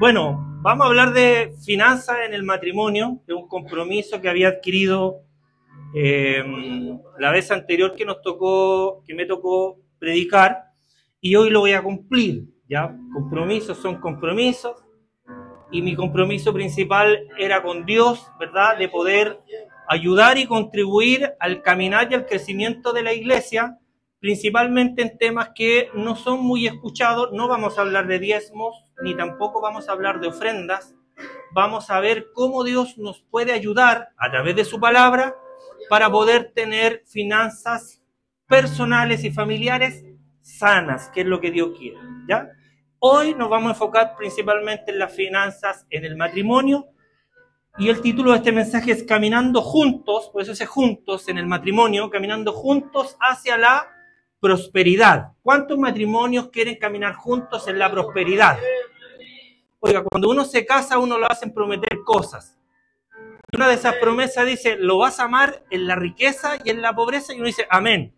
Bueno, vamos a hablar de finanzas en el matrimonio, de un compromiso que había adquirido eh, la vez anterior que nos tocó, que me tocó predicar, y hoy lo voy a cumplir. Ya, compromisos son compromisos, y mi compromiso principal era con Dios, ¿verdad? De poder ayudar y contribuir al caminar y al crecimiento de la iglesia, principalmente en temas que no son muy escuchados. No vamos a hablar de diezmos, ni tampoco vamos a hablar de ofrendas. Vamos a ver cómo Dios nos puede ayudar a través de su palabra para poder tener finanzas personales y familiares sanas, que es lo que Dios quiere, ¿ya? Hoy nos vamos a enfocar principalmente en las finanzas en el matrimonio y el título de este mensaje es Caminando juntos, por eso es juntos en el matrimonio, caminando juntos hacia la prosperidad. ¿Cuántos matrimonios quieren caminar juntos en la prosperidad? Oiga, cuando uno se casa, uno lo hacen prometer cosas. Una de esas promesas dice, lo vas a amar en la riqueza y en la pobreza, y uno dice, amén.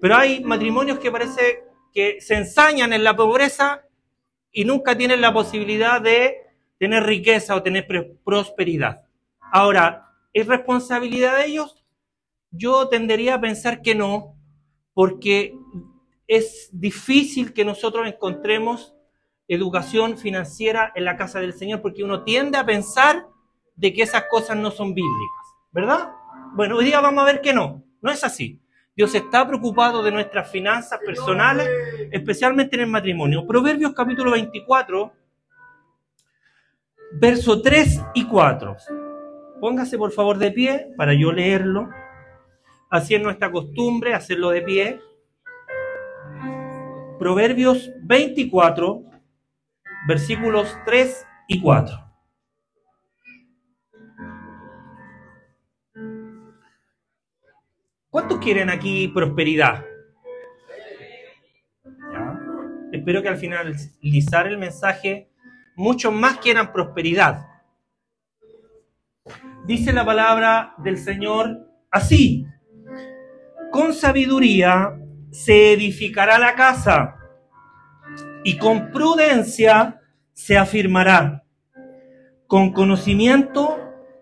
Pero hay matrimonios que parece que se ensañan en la pobreza y nunca tienen la posibilidad de tener riqueza o tener prosperidad. Ahora, ¿es responsabilidad de ellos? Yo tendería a pensar que no, porque es difícil que nosotros encontremos educación financiera en la casa del Señor, porque uno tiende a pensar de que esas cosas no son bíblicas, ¿verdad? Bueno, hoy día vamos a ver que no, no es así. Dios está preocupado de nuestras finanzas personales, especialmente en el matrimonio. Proverbios capítulo 24, verso 3 y 4. Póngase por favor de pie para yo leerlo. Así es nuestra costumbre, hacerlo de pie. Proverbios 24, versículos 3 y 4. ¿Cuántos quieren aquí prosperidad? Espero que al finalizar el mensaje muchos más quieran prosperidad. Dice la palabra del Señor así, con sabiduría se edificará la casa y con prudencia se afirmará. Con conocimiento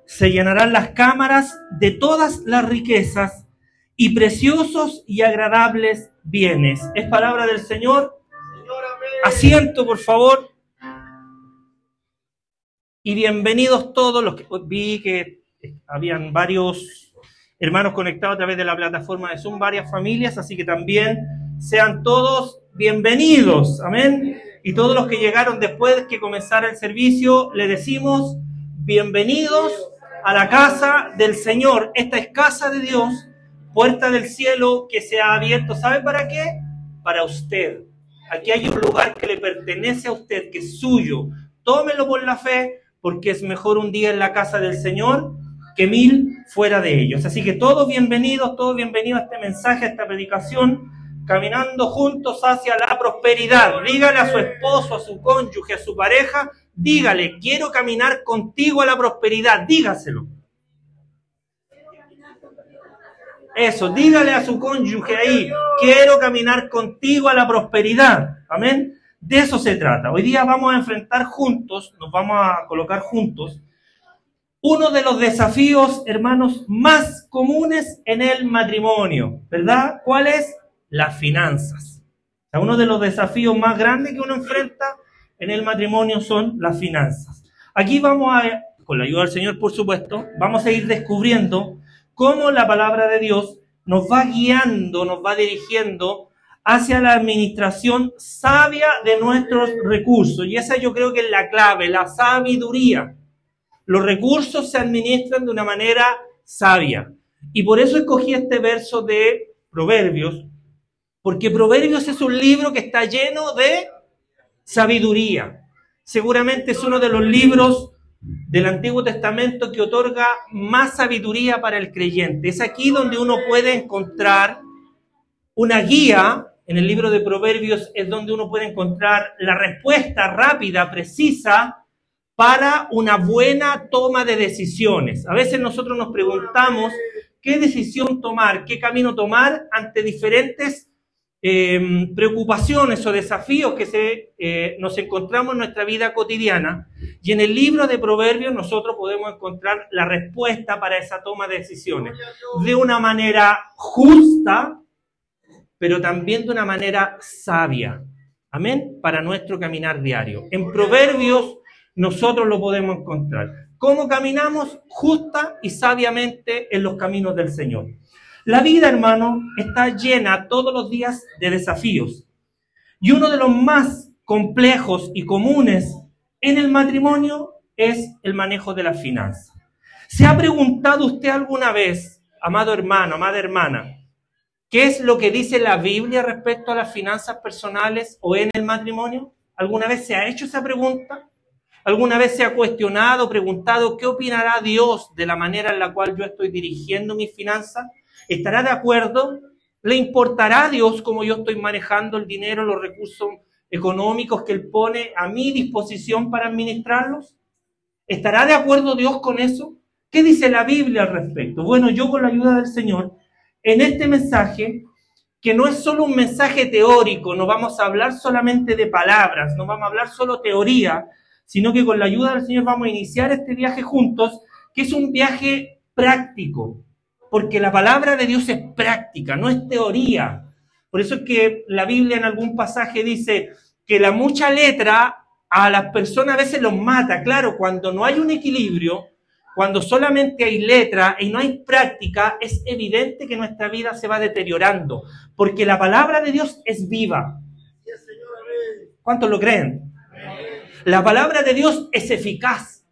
se llenarán las cámaras de todas las riquezas y preciosos y agradables bienes. Es palabra del Señor. Asiento, por favor. Y bienvenidos todos los que vi que habían varios hermanos conectados a través de la plataforma de Zoom, varias familias, así que también sean todos bienvenidos. Amén. Y todos los que llegaron después que comenzara el servicio, le decimos bienvenidos a la casa del Señor. Esta es casa de Dios puerta del cielo que se ha abierto. ¿Sabe para qué? Para usted. Aquí hay un lugar que le pertenece a usted, que es suyo. Tómelo por la fe, porque es mejor un día en la casa del Señor que mil fuera de ellos. Así que todos bienvenidos, todos bienvenidos a este mensaje, a esta predicación, caminando juntos hacia la prosperidad. Dígale a su esposo, a su cónyuge, a su pareja, dígale, quiero caminar contigo a la prosperidad, dígaselo. Eso, dígale a su cónyuge ahí, quiero caminar contigo a la prosperidad. Amén. De eso se trata. Hoy día vamos a enfrentar juntos, nos vamos a colocar juntos, uno de los desafíos, hermanos, más comunes en el matrimonio, ¿verdad? ¿Cuál es? Las finanzas. uno de los desafíos más grandes que uno enfrenta en el matrimonio son las finanzas. Aquí vamos a, con la ayuda del Señor, por supuesto, vamos a ir descubriendo cómo la palabra de Dios nos va guiando, nos va dirigiendo hacia la administración sabia de nuestros recursos. Y esa yo creo que es la clave, la sabiduría. Los recursos se administran de una manera sabia. Y por eso escogí este verso de Proverbios, porque Proverbios es un libro que está lleno de sabiduría. Seguramente es uno de los libros del Antiguo Testamento que otorga más sabiduría para el creyente. Es aquí donde uno puede encontrar una guía, en el libro de Proverbios es donde uno puede encontrar la respuesta rápida, precisa, para una buena toma de decisiones. A veces nosotros nos preguntamos qué decisión tomar, qué camino tomar ante diferentes em, preocupaciones o desafíos que se, eh, nos encontramos en nuestra vida cotidiana. Y en el libro de Proverbios nosotros podemos encontrar la respuesta para esa toma de decisiones de una manera justa, pero también de una manera sabia. Amén. Para nuestro caminar diario. En Proverbios nosotros lo podemos encontrar. ¿Cómo caminamos justa y sabiamente en los caminos del Señor? La vida, hermano, está llena todos los días de desafíos. Y uno de los más complejos y comunes en el matrimonio es el manejo de las finanzas. ¿Se ha preguntado usted alguna vez, amado hermano, amada hermana, ¿Qué es lo que dice la Biblia respecto a las finanzas personales o en el matrimonio? ¿Alguna vez se ha hecho esa pregunta? ¿Alguna vez se ha cuestionado, preguntado qué opinará Dios de la manera en la cual yo estoy dirigiendo mis finanzas? ¿Estará de acuerdo? ¿Le importará a Dios cómo yo estoy manejando el dinero, los recursos económicos que Él pone a mi disposición para administrarlos? ¿Estará de acuerdo Dios con eso? ¿Qué dice la Biblia al respecto? Bueno, yo con la ayuda del Señor en este mensaje, que no es solo un mensaje teórico, no vamos a hablar solamente de palabras, no vamos a hablar solo teoría, sino que con la ayuda del Señor vamos a iniciar este viaje juntos, que es un viaje práctico, porque la palabra de Dios es práctica, no es teoría. Por eso es que la Biblia en algún pasaje dice que la mucha letra a las personas a veces los mata. Claro, cuando no hay un equilibrio, cuando solamente hay letra y no hay práctica, es evidente que nuestra vida se va deteriorando, porque la palabra de Dios es viva. ¿Cuántos lo creen? La palabra de Dios es eficaz,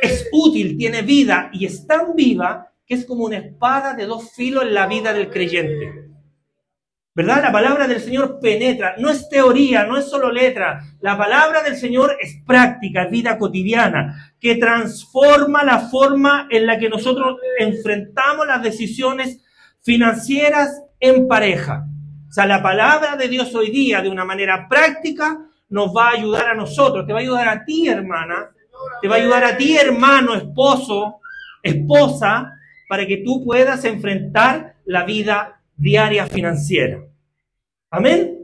es útil, tiene vida y es tan viva que es como una espada de dos filos en la vida del creyente. ¿Verdad? La palabra del Señor penetra, no es teoría, no es solo letra. La palabra del Señor es práctica, vida cotidiana, que transforma la forma en la que nosotros enfrentamos las decisiones financieras en pareja. O sea, la palabra de Dios hoy día, de una manera práctica, nos va a ayudar a nosotros, te va a ayudar a ti, hermana, te va a ayudar a ti, hermano, esposo, esposa, para que tú puedas enfrentar la vida diaria financiera. Amén.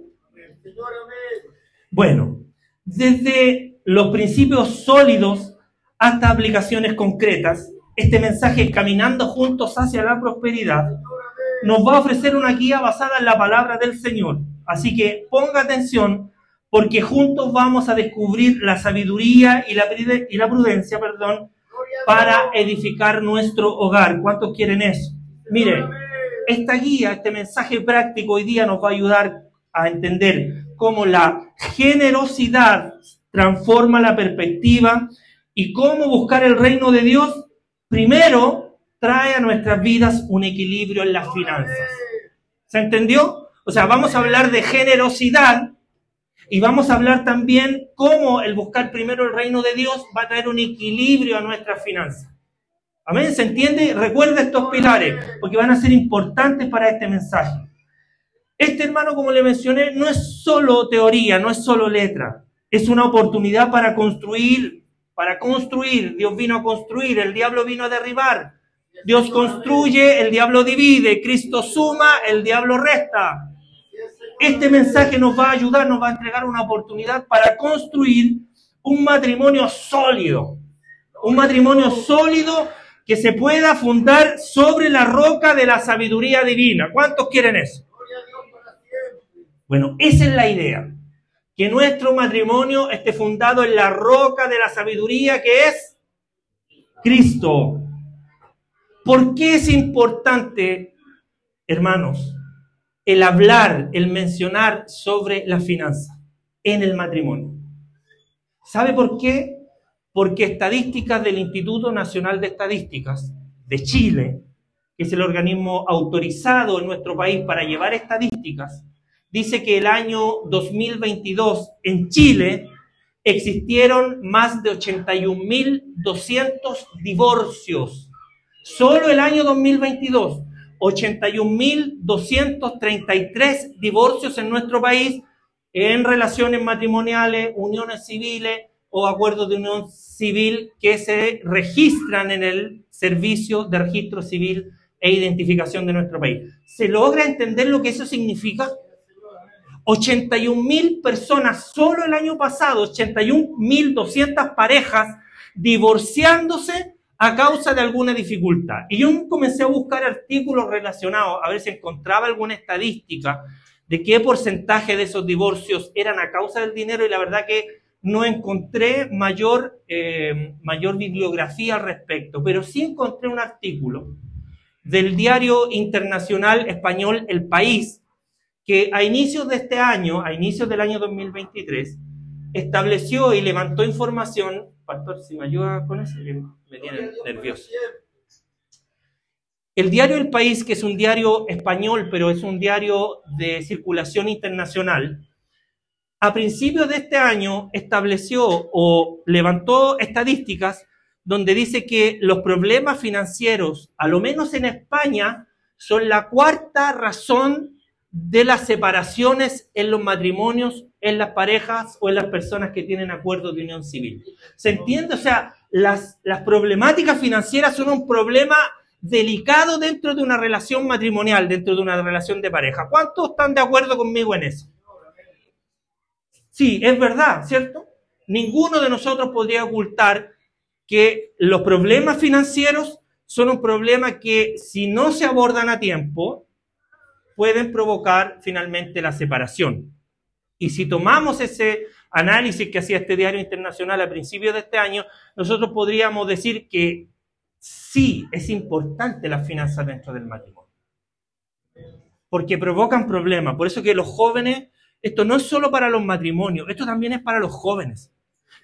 Bueno, desde los principios sólidos hasta aplicaciones concretas, este mensaje Caminando juntos hacia la prosperidad nos va a ofrecer una guía basada en la palabra del Señor. Así que ponga atención porque juntos vamos a descubrir la sabiduría y la, y la prudencia, perdón, para edificar nuestro hogar. ¿Cuántos quieren eso? Mire, esta guía, este mensaje práctico hoy día nos va a ayudar a entender cómo la generosidad transforma la perspectiva y cómo buscar el reino de Dios primero trae a nuestras vidas un equilibrio en las finanzas. ¿Se entendió? O sea, vamos a hablar de generosidad y vamos a hablar también cómo el buscar primero el reino de Dios va a traer un equilibrio a nuestras finanzas. Amén, ¿se entiende? Recuerda estos pilares, porque van a ser importantes para este mensaje. Este hermano, como le mencioné, no es solo teoría, no es solo letra. Es una oportunidad para construir, para construir. Dios vino a construir, el diablo vino a derribar. Dios construye, el diablo divide. Cristo suma, el diablo resta. Este mensaje nos va a ayudar, nos va a entregar una oportunidad para construir un matrimonio sólido. Un matrimonio sólido que se pueda fundar sobre la roca de la sabiduría divina. ¿Cuántos quieren eso? Bueno, esa es la idea. Que nuestro matrimonio esté fundado en la roca de la sabiduría que es Cristo. ¿Por qué es importante, hermanos, el hablar, el mencionar sobre la finanza en el matrimonio? ¿Sabe por qué? porque estadísticas del Instituto Nacional de Estadísticas de Chile, que es el organismo autorizado en nuestro país para llevar estadísticas, dice que el año 2022 en Chile existieron más de 81.200 divorcios. Solo el año 2022, 81.233 divorcios en nuestro país en relaciones matrimoniales, uniones civiles o acuerdos de unión civil que se registran en el Servicio de Registro Civil e Identificación de nuestro país. ¿Se logra entender lo que eso significa? 81 mil personas solo el año pasado, 81 mil 200 parejas divorciándose a causa de alguna dificultad. Y yo comencé a buscar artículos relacionados, a ver si encontraba alguna estadística de qué porcentaje de esos divorcios eran a causa del dinero y la verdad que no encontré mayor, eh, mayor bibliografía al respecto, pero sí encontré un artículo del diario internacional español El País, que a inicios de este año, a inicios del año 2023, estableció y levantó información, pastor, si me ayuda con eso, me tiene nervioso. El diario El País, que es un diario español, pero es un diario de circulación internacional, a principios de este año estableció o levantó estadísticas donde dice que los problemas financieros, a lo menos en España, son la cuarta razón de las separaciones en los matrimonios, en las parejas o en las personas que tienen acuerdos de unión civil. ¿Se entiende? O sea, las, las problemáticas financieras son un problema delicado dentro de una relación matrimonial, dentro de una relación de pareja. ¿Cuántos están de acuerdo conmigo en eso? Sí, es verdad, ¿cierto? Ninguno de nosotros podría ocultar que los problemas financieros son un problema que si no se abordan a tiempo, pueden provocar finalmente la separación. Y si tomamos ese análisis que hacía este diario internacional a principios de este año, nosotros podríamos decir que sí es importante la finanzas dentro del matrimonio. Porque provocan problemas. Por eso que los jóvenes esto no es solo para los matrimonios, esto también es para los jóvenes,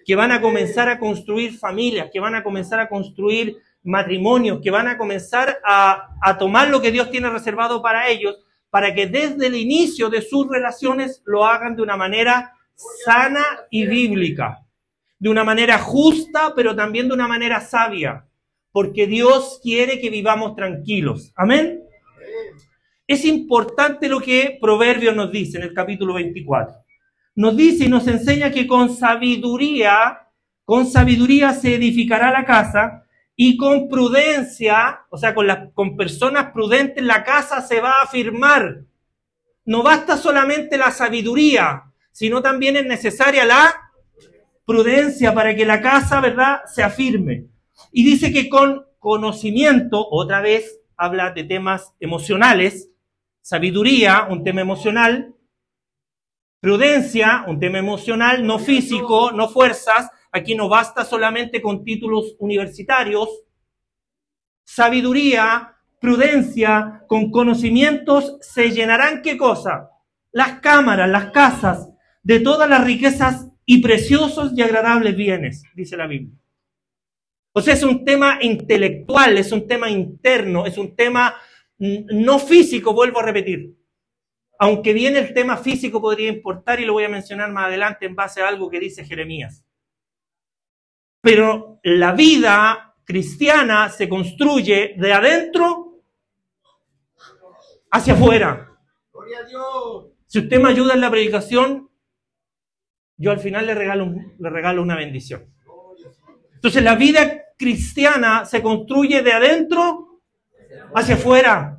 que van a comenzar a construir familias, que van a comenzar a construir matrimonios, que van a comenzar a, tomar lo que Dios tiene reservado para ellos, para que desde el inicio de sus relaciones lo hagan de una manera sana y bíblica, de una manera justa, pero también de una manera sabia, porque Dios quiere que vivamos tranquilos. Amén. Es importante lo que Proverbios nos dice en el capítulo 24. Nos dice y nos enseña que con sabiduría, con sabiduría se edificará la casa y con prudencia, o sea, con, personas prudentes la casa se va a afirmar. No basta solamente la sabiduría, sino también es necesaria la prudencia para que la casa, ¿verdad?, se afirme. Y dice que con conocimiento, otra vez habla de temas emocionales, Sabiduría, un tema emocional. Prudencia, un tema emocional, no físico, no fuerzas. Aquí no basta solamente con títulos universitarios. Sabiduría, prudencia, con conocimientos se llenarán qué cosa? Las cámaras, las casas, de todas las riquezas y preciosos y agradables bienes, dice la Biblia. O sea, es un tema intelectual, es un tema interno, es un tema no físico, vuelvo a repetir. Aunque bien el tema físico podría importar y lo voy a mencionar más adelante en base a algo que dice Jeremías. Pero la vida cristiana se construye de adentro hacia afuera. Si usted me ayuda en la predicación, yo al final le regalo, le regalo una bendición. Entonces la vida cristiana se construye de adentro hacia afuera.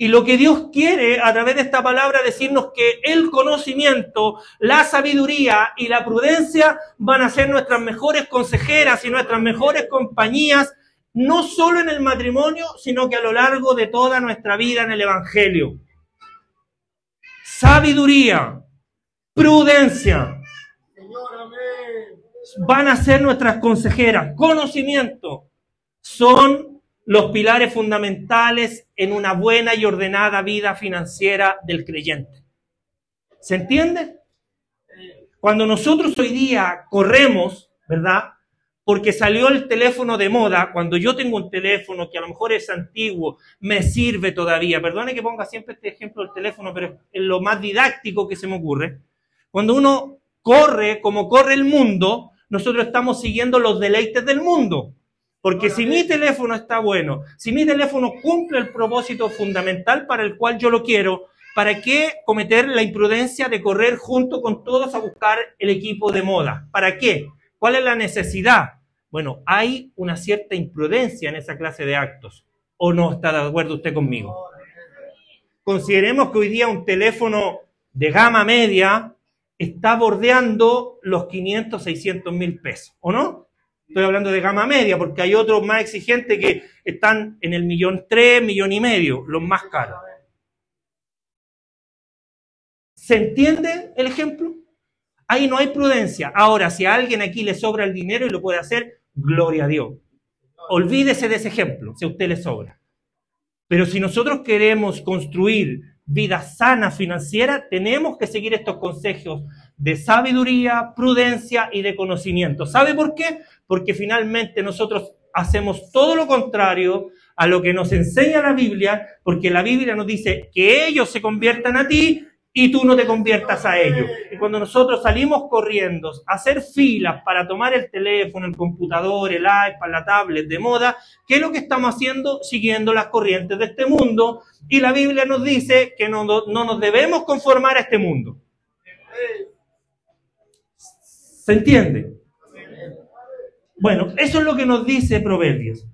Y lo que Dios quiere a través de esta palabra decirnos que el conocimiento, la sabiduría y la prudencia van a ser nuestras mejores consejeras y nuestras mejores compañías, no solo en el matrimonio, sino que a lo largo de toda nuestra vida en el Evangelio. Sabiduría, prudencia, van a ser nuestras consejeras. Conocimiento son los pilares fundamentales en una buena y ordenada vida financiera del creyente. ¿Se entiende? Cuando nosotros hoy día corremos, ¿verdad? Porque salió el teléfono de moda, cuando yo tengo un teléfono que a lo mejor es antiguo, me sirve todavía. Perdone que ponga siempre este ejemplo del teléfono, pero es lo más didáctico que se me ocurre. Cuando uno corre como corre el mundo, nosotros estamos siguiendo los deleites del mundo. Porque si mi teléfono está bueno, si mi teléfono cumple el propósito fundamental para el cual yo lo quiero, ¿para qué cometer la imprudencia de correr junto con todos a buscar el equipo de moda? ¿Para qué? ¿Cuál es la necesidad? Bueno, hay una cierta imprudencia en esa clase de actos. ¿O no está de acuerdo usted conmigo? Consideremos que hoy día un teléfono de gama media está bordeando los 500, 600 mil pesos, ¿o no? Estoy hablando de gama media, porque hay otros más exigentes que están en el millón tres, millón y medio, los más caros. ¿Se entiende el ejemplo? Ahí no hay prudencia. Ahora, si a alguien aquí le sobra el dinero y lo puede hacer, gloria a Dios. Olvídese de ese ejemplo, si a usted le sobra. Pero si nosotros queremos construir vida sana financiera, tenemos que seguir estos consejos de sabiduría, prudencia y de conocimiento. ¿Sabe por qué? Porque finalmente nosotros hacemos todo lo contrario a lo que nos enseña la Biblia, porque la Biblia nos dice que ellos se conviertan a ti y tú no te conviertas a ellos. Y cuando nosotros salimos corriendo a hacer filas para tomar el teléfono, el computador, el iPad, la tablet de moda, ¿qué es lo que estamos haciendo? Siguiendo las corrientes de este mundo. Y la Biblia nos dice que no, no nos debemos conformar a este mundo. ¿Se entiende? Bueno, eso es lo que nos dice Proverbios.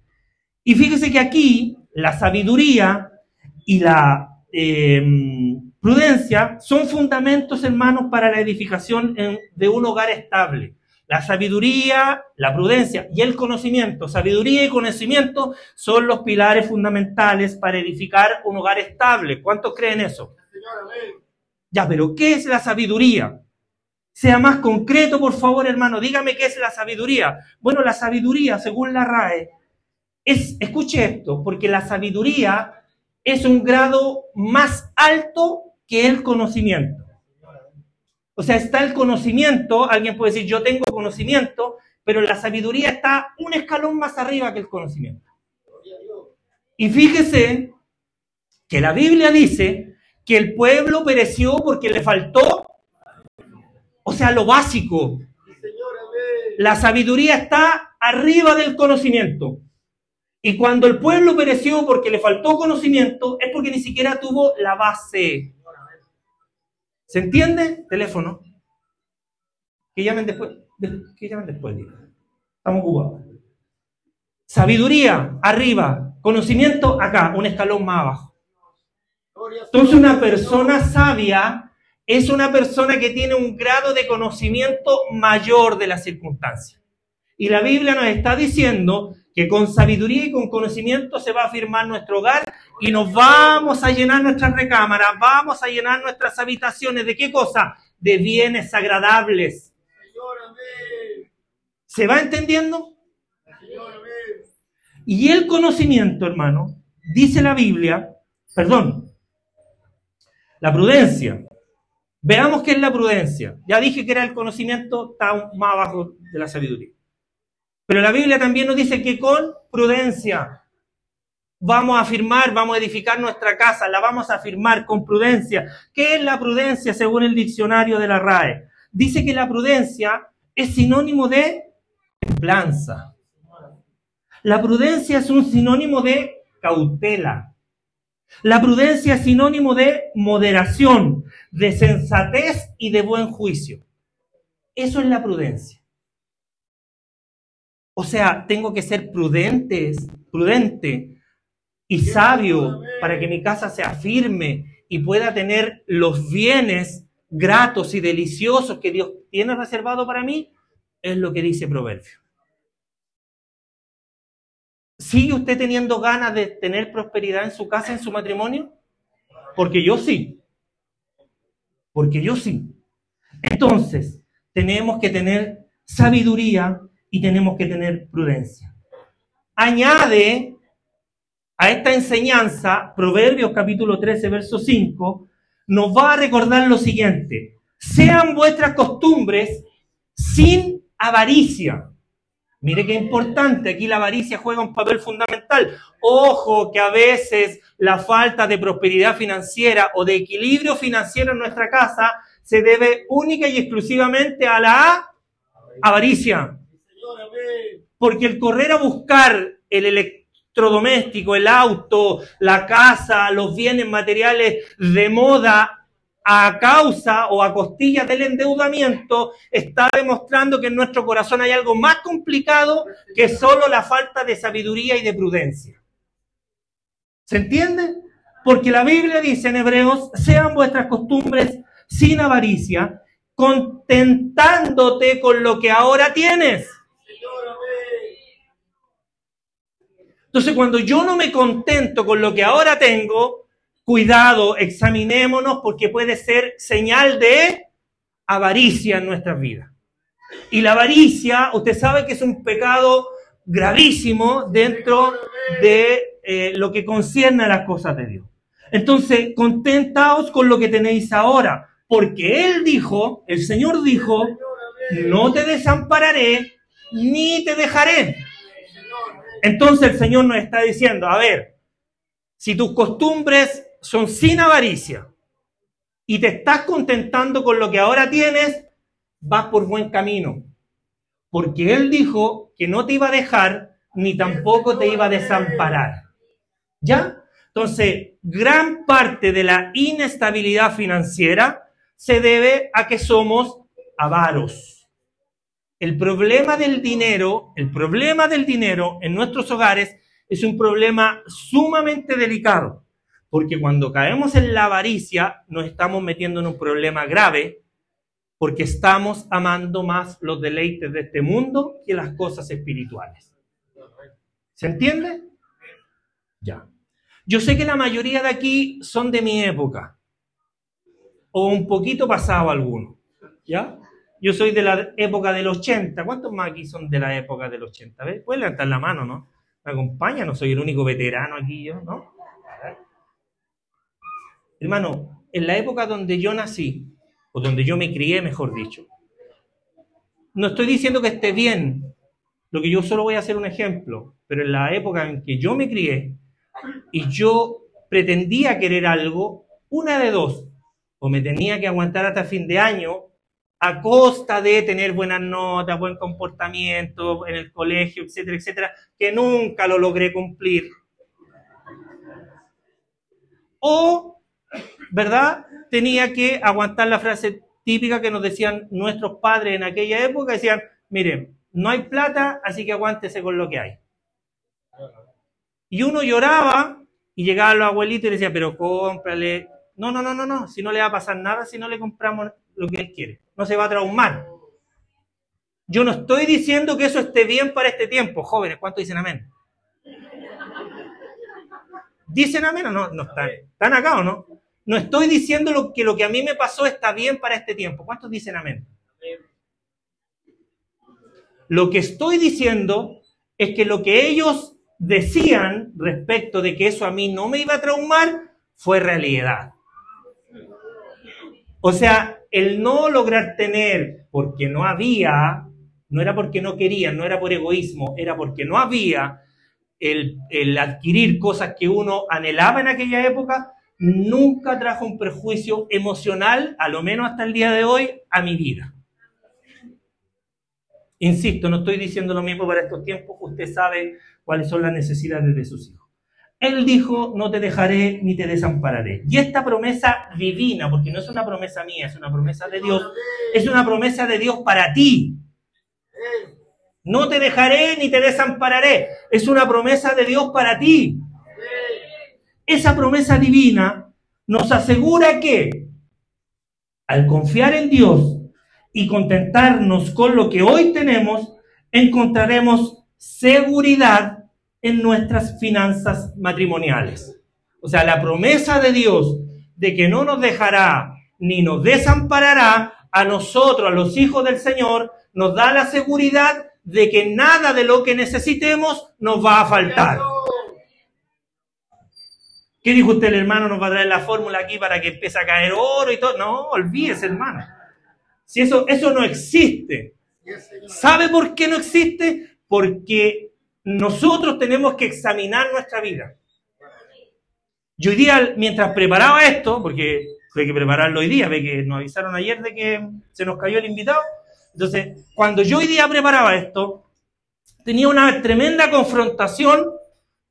Y fíjese que aquí la sabiduría y la... Eh, Prudencia son fundamentos, hermanos, para la edificación de un hogar estable. La sabiduría, la prudencia y el conocimiento, sabiduría y conocimiento son los pilares fundamentales para edificar un hogar estable. ¿Cuántos creen eso? Ya, pero ¿qué es la sabiduría? Sea más concreto, por favor, hermano. Dígame qué es la sabiduría. Bueno, la sabiduría, según la RAE, es, escuche esto, porque la sabiduría es un grado más alto que el conocimiento. O sea, está el conocimiento, alguien puede decir yo tengo conocimiento, pero la sabiduría está un escalón más arriba que el conocimiento. Y fíjese que la Biblia dice que el pueblo pereció porque le faltó, o sea, lo básico. La sabiduría está arriba del conocimiento. Y cuando el pueblo pereció porque le faltó conocimiento, es porque ni siquiera tuvo la base. ¿Se entiende? Teléfono. Que llamen después. Que llamen después, Estamos ocupados. Sabiduría, arriba. Conocimiento, acá, un escalón más abajo. Entonces una persona sabia es una persona que tiene un grado de conocimiento mayor de las circunstancias. Y la Biblia nos está diciendo que con sabiduría y con conocimiento se va a afirmar nuestro hogar y nos vamos a llenar nuestras recámaras, vamos a llenar nuestras habitaciones. ¿De qué cosa? De bienes agradables. ¿Se va entendiendo? Y el conocimiento, hermano, dice la Biblia, perdón, la prudencia. Veamos qué es la prudencia. Ya dije que era el conocimiento, está más abajo de la sabiduría. Pero la Biblia también nos dice que con prudencia vamos a afirmar, vamos a edificar nuestra casa, la vamos a afirmar con prudencia. ¿Qué es la prudencia según el diccionario de la RAE? Dice que la prudencia es sinónimo de templanza. La prudencia es un sinónimo de cautela. La prudencia es sinónimo de moderación, de sensatez y de buen juicio. Eso es la prudencia. O sea, tengo que ser prudentes, prudente y sabio para que mi casa sea firme y pueda tener los bienes gratos y deliciosos que Dios tiene reservado para mí, es lo que dice Proverbio. ¿Sigue usted teniendo ganas de tener prosperidad en su casa, en su matrimonio? Porque yo sí. Porque yo sí. Entonces, tenemos que tener sabiduría y tenemos que tener prudencia. Añade a esta enseñanza, Proverbios capítulo 13, verso 5, nos va a recordar lo siguiente. Sean vuestras costumbres sin avaricia. Mire qué importante, aquí la avaricia juega un papel fundamental. Ojo que a veces la falta de prosperidad financiera o de equilibrio financiero en nuestra casa se debe única y exclusivamente a la avaricia. Porque el correr a buscar el electrodoméstico, el auto, la casa, los bienes materiales de moda a causa o a costillas del endeudamiento, está demostrando que en nuestro corazón hay algo más complicado que solo la falta de sabiduría y de prudencia. ¿Se entiende? Porque la Biblia dice en Hebreos, sean vuestras costumbres sin avaricia, contentándote con lo que ahora tienes. Entonces, cuando yo no me contento con lo que ahora tengo, cuidado, examinémonos porque puede ser señal de avaricia en nuestras vidas. Y la avaricia, usted sabe que es un pecado gravísimo dentro de eh, lo que concierne a las cosas de Dios. Entonces, contentaos con lo que tenéis ahora, porque Él dijo, el Señor dijo, no te desampararé ni te dejaré. Entonces el Señor nos está diciendo, a ver, si tus costumbres son sin avaricia y te estás contentando con lo que ahora tienes, vas por buen camino. Porque Él dijo que no te iba a dejar ni tampoco te iba a desamparar. ¿Ya? Entonces, gran parte de la inestabilidad financiera se debe a que somos avaros. El problema del dinero, el problema del dinero en nuestros hogares es un problema sumamente delicado, porque cuando caemos en la avaricia nos estamos metiendo en un problema grave, porque estamos amando más los deleites de este mundo que las cosas espirituales. ¿Se entiende? Ya. Yo sé que la mayoría de aquí son de mi época, o un poquito pasado alguno, ¿ya? Yo soy de la época del 80. ¿Cuántos más aquí son de la época del 80? ¿Ves? Pueden levantar la mano, ¿no? Me acompaña, no soy el único veterano aquí yo, ¿no? Hermano, en la época donde yo nací, o donde yo me crié, mejor dicho, no estoy diciendo que esté bien, lo que yo solo voy a hacer un ejemplo, pero en la época en que yo me crié y yo pretendía querer algo, una de dos, o me tenía que aguantar hasta fin de año a costa de tener buenas notas, buen comportamiento en el colegio, etcétera, etcétera, que nunca lo logré cumplir. O, ¿verdad? Tenía que aguantar la frase típica que nos decían nuestros padres en aquella época, decían, miren, no hay plata, así que aguántese con lo que hay. Y uno lloraba y llegaba los abuelitos y le decía, pero cómprale. No, no, no, no, no, si no le va a pasar nada si no le compramos lo que él quiere no se va a traumar. Yo no estoy diciendo que eso esté bien para este tiempo, jóvenes. ¿Cuántos dicen amén? ¿Dicen amén o no? no están, ¿Están acá o no? No estoy diciendo lo, que lo que a mí me pasó está bien para este tiempo. ¿Cuántos dicen amén? Lo que estoy diciendo es que lo que ellos decían respecto de que eso a mí no me iba a traumar fue realidad. O sea, el no lograr tener porque no había, no era porque no querían, no era por egoísmo, era porque no había el, adquirir cosas que uno anhelaba en aquella época, nunca trajo un perjuicio emocional, a lo menos hasta el día de hoy, a mi vida. Insisto, no estoy diciendo lo mismo para estos tiempos, usted sabe cuáles son las necesidades de sus hijos. Él dijo, no te dejaré ni te desampararé. Y esta promesa divina, porque no es una promesa mía, es una promesa de Dios, es una promesa de Dios para ti. No te dejaré ni te desampararé. Es una promesa de Dios para ti. Esa promesa divina nos asegura que al confiar en Dios y contentarnos con lo que hoy tenemos, encontraremos seguridad en nuestras finanzas matrimoniales. O sea, la promesa de Dios de que no nos dejará ni nos desamparará a nosotros, a los hijos del Señor, nos da la seguridad de que nada de lo que necesitemos nos va a faltar. ¿Qué dijo usted, el hermano? ¿Nos va a traer la fórmula aquí para que empiece a caer oro y todo? No, olvídese, hermano. Si eso, eso no existe. ¿Sabe por qué no existe? Porque nosotros tenemos que examinar nuestra vida. Yo hoy día, mientras preparaba esto, porque tuve que prepararlo hoy día, ve que nos avisaron ayer de que se nos cayó el invitado. Entonces, cuando yo hoy día preparaba esto, tenía una tremenda confrontación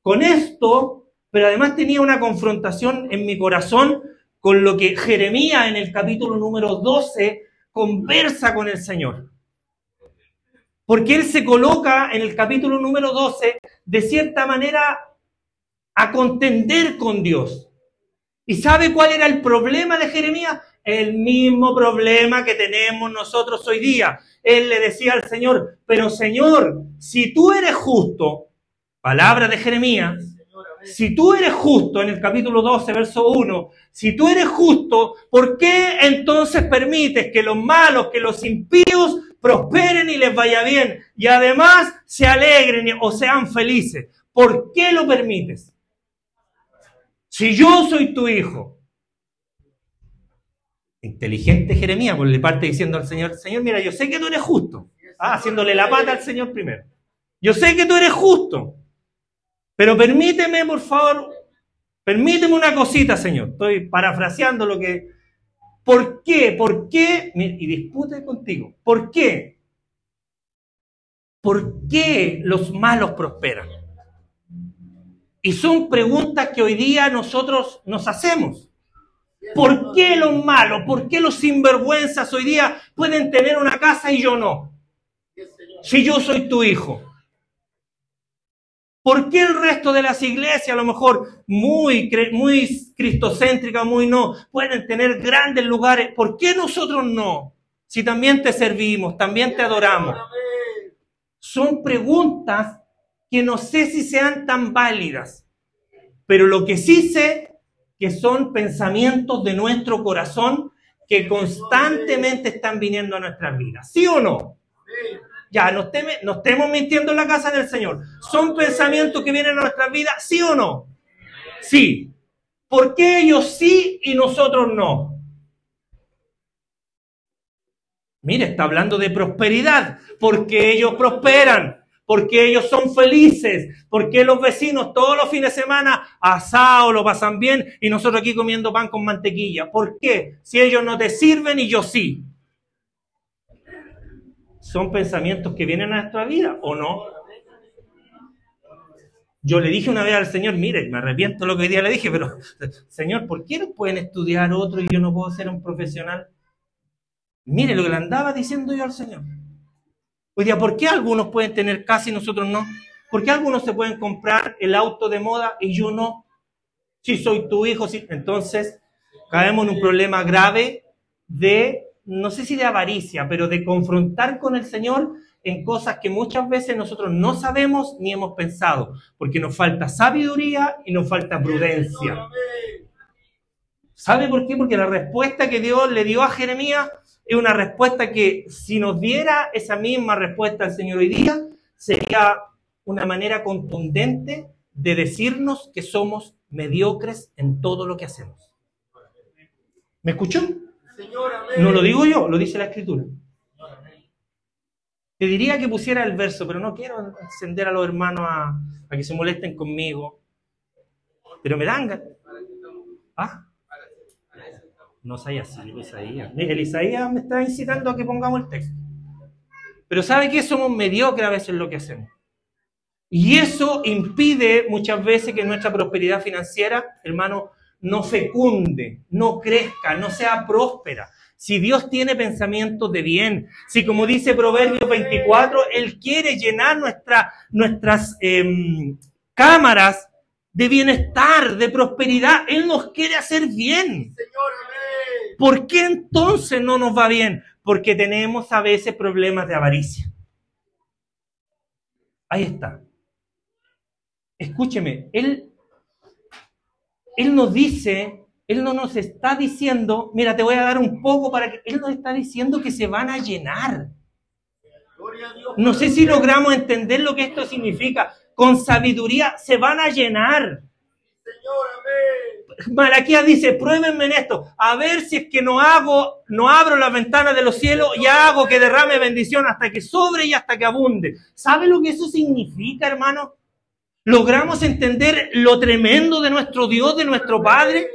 con esto, pero además tenía una confrontación en mi corazón con lo que Jeremías en el capítulo número 12 conversa con el Señor. Porque él se coloca en el capítulo número 12 de cierta manera a contender con Dios. ¿Y sabe cuál era el problema de Jeremías? El mismo problema que tenemos nosotros hoy día. Él le decía al Señor, pero Señor, si tú eres justo, palabra de Jeremías, si tú eres justo, en el capítulo 12, verso 1, si tú eres justo, ¿por qué entonces permites que los malos, que los impíos prosperen y les vaya bien y además se alegren o sean felices? ¿Por qué lo permites? Si yo soy tu hijo, inteligente Jeremías, por le parte diciendo al Señor, Señor, mira, yo sé que tú eres justo. Ah, haciéndole la pata al Señor primero. Yo sé que tú eres justo. Pero permíteme, por favor, permíteme una cosita, Señor. Estoy parafraseando lo que... ¿Por qué? ¿Por qué? Y dispute contigo. ¿Por qué? ¿Por qué los malos prosperan? Y son preguntas que hoy día nosotros nos hacemos. ¿Por qué los malos, por qué los sinvergüenzas hoy día pueden tener una casa y yo no? Si yo soy tu hijo. ¿Por qué el resto de las iglesias, a lo mejor muy, muy cristocéntricas, muy no, pueden tener grandes lugares? ¿Por qué nosotros no? Si también te servimos, también te adoramos. Son preguntas que no sé si sean tan válidas, pero lo que sí sé que son pensamientos de nuestro corazón que constantemente están viniendo a nuestras vidas. ¿Sí o no? Ya, no, estemos mintiendo en la casa del Señor. ¿Son pensamientos que vienen a nuestras vidas? ¿Sí o no? Sí. ¿Por qué ellos sí y nosotros no? Mire, está hablando de prosperidad. Porque ellos prosperan. Porque ellos son felices. Porque los vecinos todos los fines de semana asado lo pasan bien y nosotros aquí comiendo pan con mantequilla. ¿Por qué? Si ellos no te sirven y yo sí son pensamientos que vienen a nuestra vida o no. Yo le dije una vez al Señor, mire, me arrepiento lo que hoy día le dije, pero Señor, ¿por qué no pueden estudiar otro y yo no puedo ser un profesional? Mire lo que le andaba diciendo yo al Señor. Hoy día, ¿por qué algunos pueden tener casa y nosotros no? ¿Por qué algunos se pueden comprar el auto de moda y yo no? Si soy tu hijo, sí. Entonces, caemos en un problema grave de no sé si de avaricia, pero de confrontar con el Señor en cosas que muchas veces nosotros no sabemos ni hemos pensado, porque nos falta sabiduría y nos falta prudencia. ¿Sabe por qué? Porque la respuesta que Dios le dio a Jeremías es una respuesta que si nos diera esa misma respuesta al Señor hoy día, sería una manera contundente de decirnos que somos mediocres en todo lo que hacemos. ¿Me escuchó? No lo digo yo, lo dice la escritura. Te diría que pusiera el verso, pero no quiero encender a los hermanos a, que se molesten conmigo. Pero me dan ¿Ah? No soy así, Isaías. El Isaías me está incitando a que pongamos el texto. Pero ¿sabe qué? Somos mediocres a veces lo que hacemos. Y eso impide muchas veces que nuestra prosperidad financiera, hermano, no fecunde, no crezca, no sea próspera. Si Dios tiene pensamientos de bien, si como dice Proverbios 24, Él quiere llenar nuestra, nuestras em, cámaras de bienestar, de prosperidad, Él nos quiere hacer bien. ¿Por qué entonces no nos va bien? Porque tenemos a veces problemas de avaricia. Ahí está. Escúcheme, Él él nos dice, Él no nos está diciendo, mira, te voy a dar un poco para que... Él nos está diciendo que se van a llenar. No sé si logramos entender lo que esto significa. Con sabiduría se van a llenar. Malaquías dice, pruébenme en esto, a ver si es que no hago, no abro las ventanas de los cielos y hago que derrame bendición hasta que sobre y hasta que abunde. ¿Sabe lo que eso significa, hermano? Logramos entender lo tremendo de nuestro Dios, de nuestro Padre,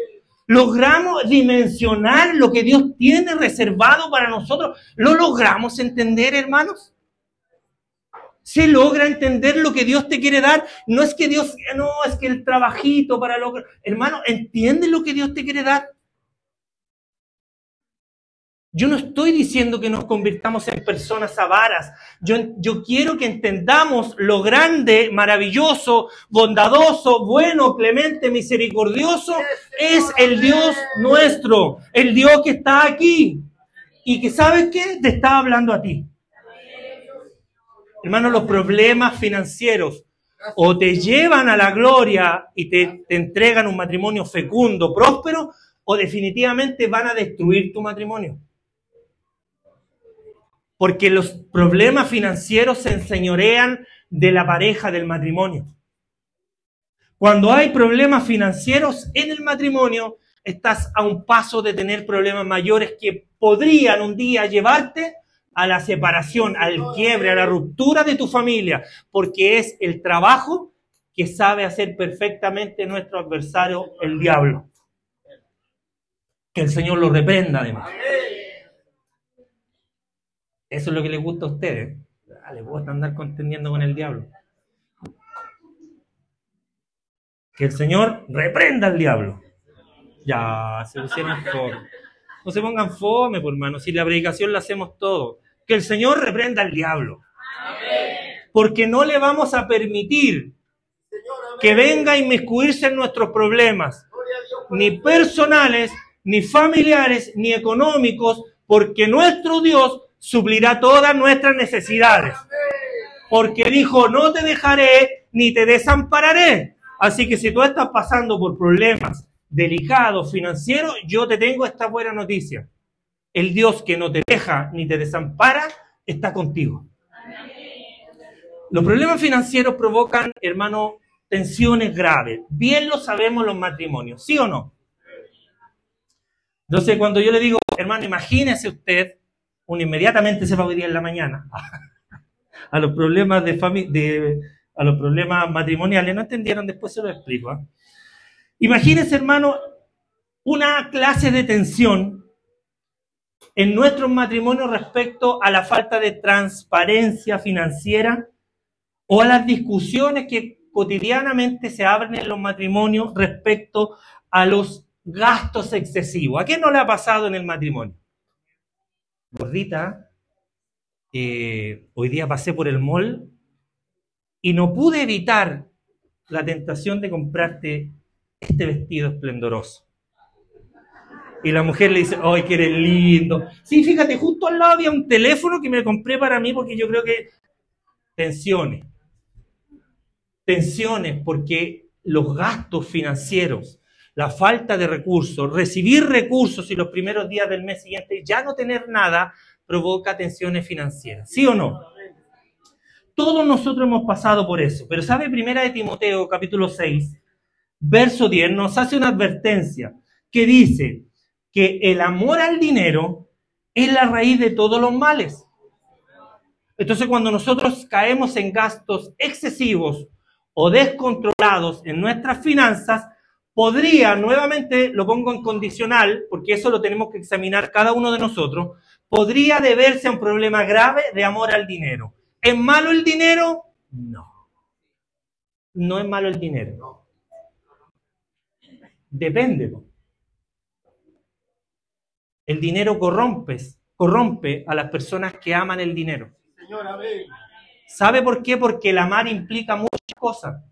logramos dimensionar lo que Dios tiene reservado para nosotros, lo logramos entender, hermanos. Se logra entender lo que Dios te quiere dar. No es que Dios, no, es que el trabajito para lograr. Hermano, ¿entiende lo que Dios te quiere dar? Yo no estoy diciendo que nos convirtamos en personas avaras. Yo, yo, quiero que entendamos lo grande, maravilloso, bondadoso, bueno, clemente, misericordioso es el Dios nuestro, el Dios que está aquí y que sabes qué, te está hablando a ti. Hermano, los problemas financieros o te llevan a la gloria y te, te entregan un matrimonio fecundo, próspero, o definitivamente van a destruir tu matrimonio. Porque los problemas financieros se enseñorean de la pareja del matrimonio. Cuando hay problemas financieros en el matrimonio, estás a un paso de tener problemas mayores que podrían un día llevarte a la separación, al quiebre, a la ruptura de tu familia, porque es el trabajo que sabe hacer perfectamente nuestro adversario, el diablo. Que el Señor lo reprenda además. Eso es lo que les gusta a ustedes. Ah, les gusta andar contendiendo con el diablo. Que el Señor reprenda al diablo. Ya, se pusieron fome. No se pongan fome, por hermano. Si la predicación la hacemos todo. Que el Señor reprenda al diablo. Porque no le vamos a permitir que venga a inmiscuirse en nuestros problemas, ni personales, ni familiares, ni económicos, porque nuestro Dios suplirá todas nuestras necesidades. Porque dijo, no te dejaré ni te desampararé. Así que si tú estás pasando por problemas delicados financieros, yo te tengo esta buena noticia. El Dios que no te deja ni te desampara está contigo. Los problemas financieros provocan, hermano, tensiones graves. Bien lo sabemos los matrimonios, ¿sí o no? Entonces, cuando yo le digo, hermano, imagínese usted uno inmediatamente se va a ir en la mañana a los problemas de, de a los problemas matrimoniales. No entendieron, después se lo explico. ¿ah? Imagínense, hermano, una clase de tensión en nuestros matrimonios respecto a la falta de transparencia financiera o a las discusiones que cotidianamente se abren en los matrimonios respecto a los gastos excesivos. ¿A qué no le ha pasado en el matrimonio? Gordita, eh, hoy día pasé por el mall y no pude evitar la tentación de comprarte este vestido esplendoroso. Y la mujer le dice, ¡ay, que eres lindo! Sí, fíjate, justo al lado había un teléfono que me compré para mí porque yo creo que tensiones. Tensiones porque los gastos financieros, la falta de recursos, recibir recursos y los primeros días del mes siguiente ya no tener nada, provoca tensiones financieras. ¿Sí o no? Todos nosotros hemos pasado por eso. Pero ¿sabe? Primera de Timoteo, capítulo 6, verso 10, nos hace una advertencia que dice que el amor al dinero es la raíz de todos los males. Entonces, cuando nosotros caemos en gastos excesivos o descontrolados en nuestras finanzas, podría, nuevamente lo pongo en condicional, porque eso lo tenemos que examinar cada uno de nosotros, podría deberse a un problema grave de amor al dinero. ¿Es malo el dinero? No. No es malo el dinero. Depende. El dinero corrompe, corrompe a las personas que aman el dinero. ¿Sabe por qué? Porque el amar implica muchas cosas.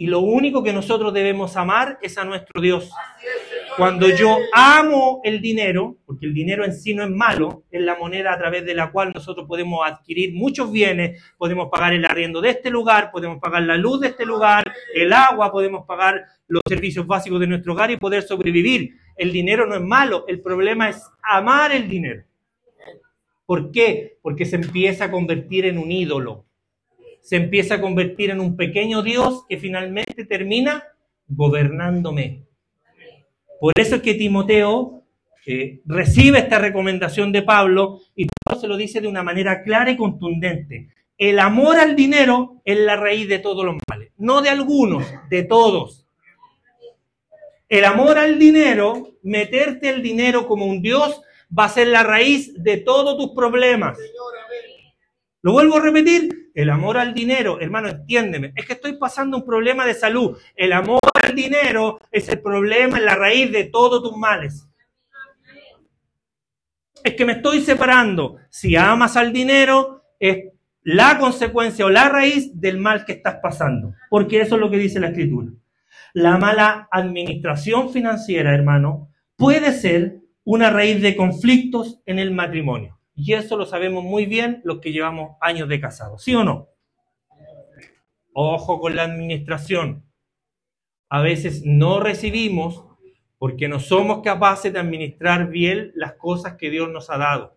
Y lo único que nosotros debemos amar es a nuestro Dios. Cuando yo amo el dinero, porque el dinero en sí no es malo, es la moneda a través de la cual nosotros podemos adquirir muchos bienes, podemos pagar el arriendo de este lugar, podemos pagar la luz de este lugar, el agua, podemos pagar los servicios básicos de nuestro hogar y poder sobrevivir. El dinero no es malo, el problema es amar el dinero. ¿Por qué? Porque se empieza a convertir en un ídolo se empieza a convertir en un pequeño Dios que finalmente termina gobernándome. Por eso es que Timoteo eh, recibe esta recomendación de Pablo y Pablo se lo dice de una manera clara y contundente. El amor al dinero es la raíz de todos los males, no de algunos, de todos. El amor al dinero, meterte el dinero como un Dios, va a ser la raíz de todos tus problemas. Lo vuelvo a repetir, el amor al dinero, hermano, entiéndeme, es que estoy pasando un problema de salud. El amor al dinero es el problema, la raíz de todos tus males. es que me estoy separando. Si amas al dinero, es la consecuencia o la raíz del mal que estás pasando. Porque eso es lo que dice la escritura. La mala administración financiera, hermano, puede ser una raíz de conflictos en el matrimonio. Y eso lo sabemos muy bien los que llevamos años de casados, ¿sí o no? Ojo con la administración. A veces no recibimos porque no somos capaces de administrar bien las cosas que Dios nos ha dado.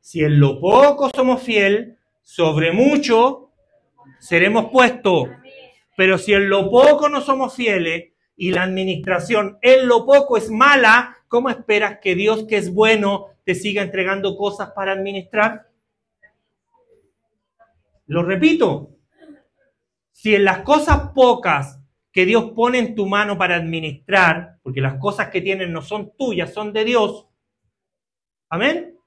Si en lo poco somos fiel, sobre mucho seremos puestos. Pero si en lo poco no somos fieles y la administración en lo poco es mala, ¿cómo esperas que Dios, que es bueno, te siga entregando cosas para administrar? Lo repito, si en las cosas pocas que Dios pone en tu mano para administrar, porque las cosas que tienen no son tuyas, son de Dios. Amén.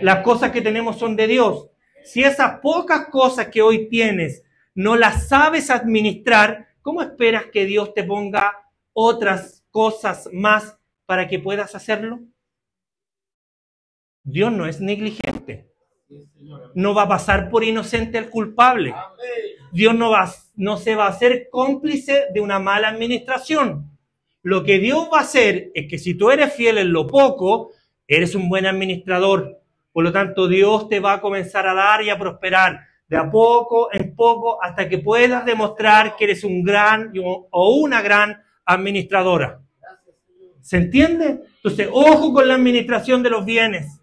Las cosas que tenemos son de Dios. Si esas pocas cosas que hoy tienes no las sabes administrar, ¿cómo esperas que Dios te ponga otras cosas más para que puedas hacerlo? Dios no es negligente. No va a pasar por inocente al culpable. Dios no, va, no se va a hacer cómplice de una mala administración. Lo que Dios va a hacer es que si tú eres fiel en lo poco, eres un buen administrador. Por lo tanto, Dios te va a comenzar a dar y a prosperar de a poco en poco hasta que puedas demostrar que eres un gran o una gran administradora. ¿Se entiende? Entonces, ojo con la administración de los bienes.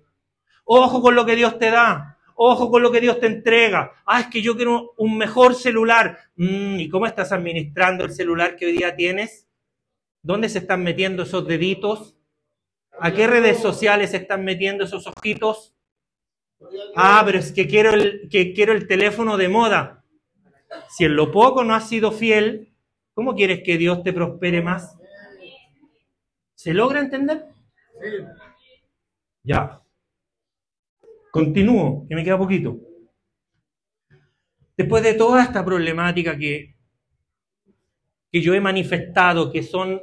Ojo con lo que Dios te da. Ojo con lo que Dios te entrega. Ah, es que yo quiero un mejor celular. Mm, ¿Y cómo estás administrando el celular que hoy día tienes? ¿Dónde se están metiendo esos deditos? ¿A qué redes sociales se están metiendo esos ojitos? Ah, pero es que quiero el, que quiero el teléfono de moda. Si en lo poco no has sido fiel, ¿cómo quieres que Dios te prospere más? ¿Se logra entender? Sí. Ya. Continúo, que me queda poquito. Después de toda esta problemática que, que yo he manifestado, que son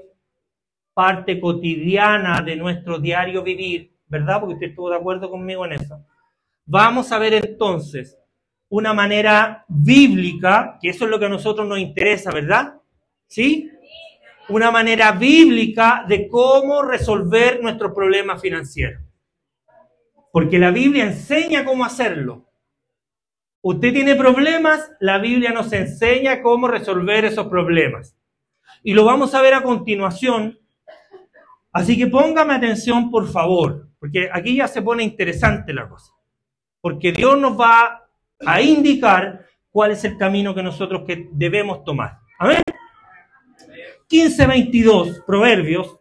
parte cotidiana de nuestro diario vivir, ¿verdad? Porque usted estuvo de acuerdo conmigo en eso. Vamos a ver entonces una manera bíblica, que eso es lo que a nosotros nos interesa, ¿verdad? ¿Sí? Una manera bíblica de cómo resolver nuestros problemas financieros. Porque la Biblia enseña cómo hacerlo. Usted tiene problemas, la Biblia nos enseña cómo resolver esos problemas. Y lo vamos a ver a continuación. Así que póngame atención, por favor, porque aquí ya se pone interesante la cosa. Porque Dios nos va a indicar cuál es el camino que nosotros que debemos tomar. Amén. 15:22, Proverbios,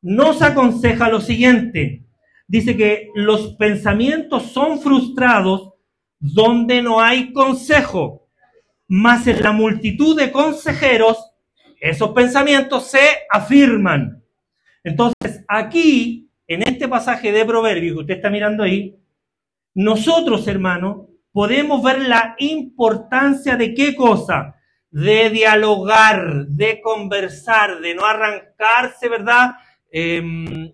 nos aconseja lo siguiente dice que los pensamientos son frustrados donde no hay consejo, mas en la multitud de consejeros esos pensamientos se afirman. Entonces, aquí, en este pasaje de Proverbios que usted está mirando ahí, nosotros, hermanos, podemos ver la importancia de qué cosa? De dialogar, de conversar, de no arrancarse, ¿verdad? Eh,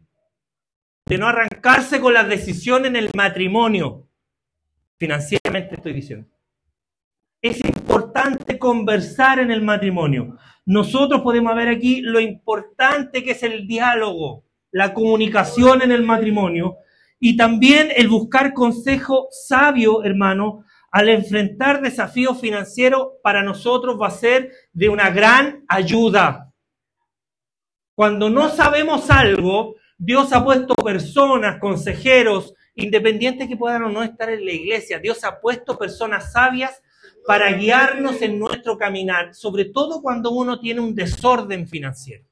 de no arrancarse con las decisiones en el matrimonio. Financieramente estoy diciendo. Es importante conversar en el matrimonio. Nosotros podemos ver aquí lo importante que es el diálogo, la comunicación en el matrimonio y también el buscar consejo sabio, hermano, al enfrentar desafíos financieros para nosotros va a ser de una gran ayuda. Cuando no sabemos algo, Dios ha puesto personas, consejeros, independientes que puedan o no estar en la iglesia. Dios ha puesto personas sabias para guiarnos en nuestro caminar, sobre todo cuando uno tiene un desorden financiero.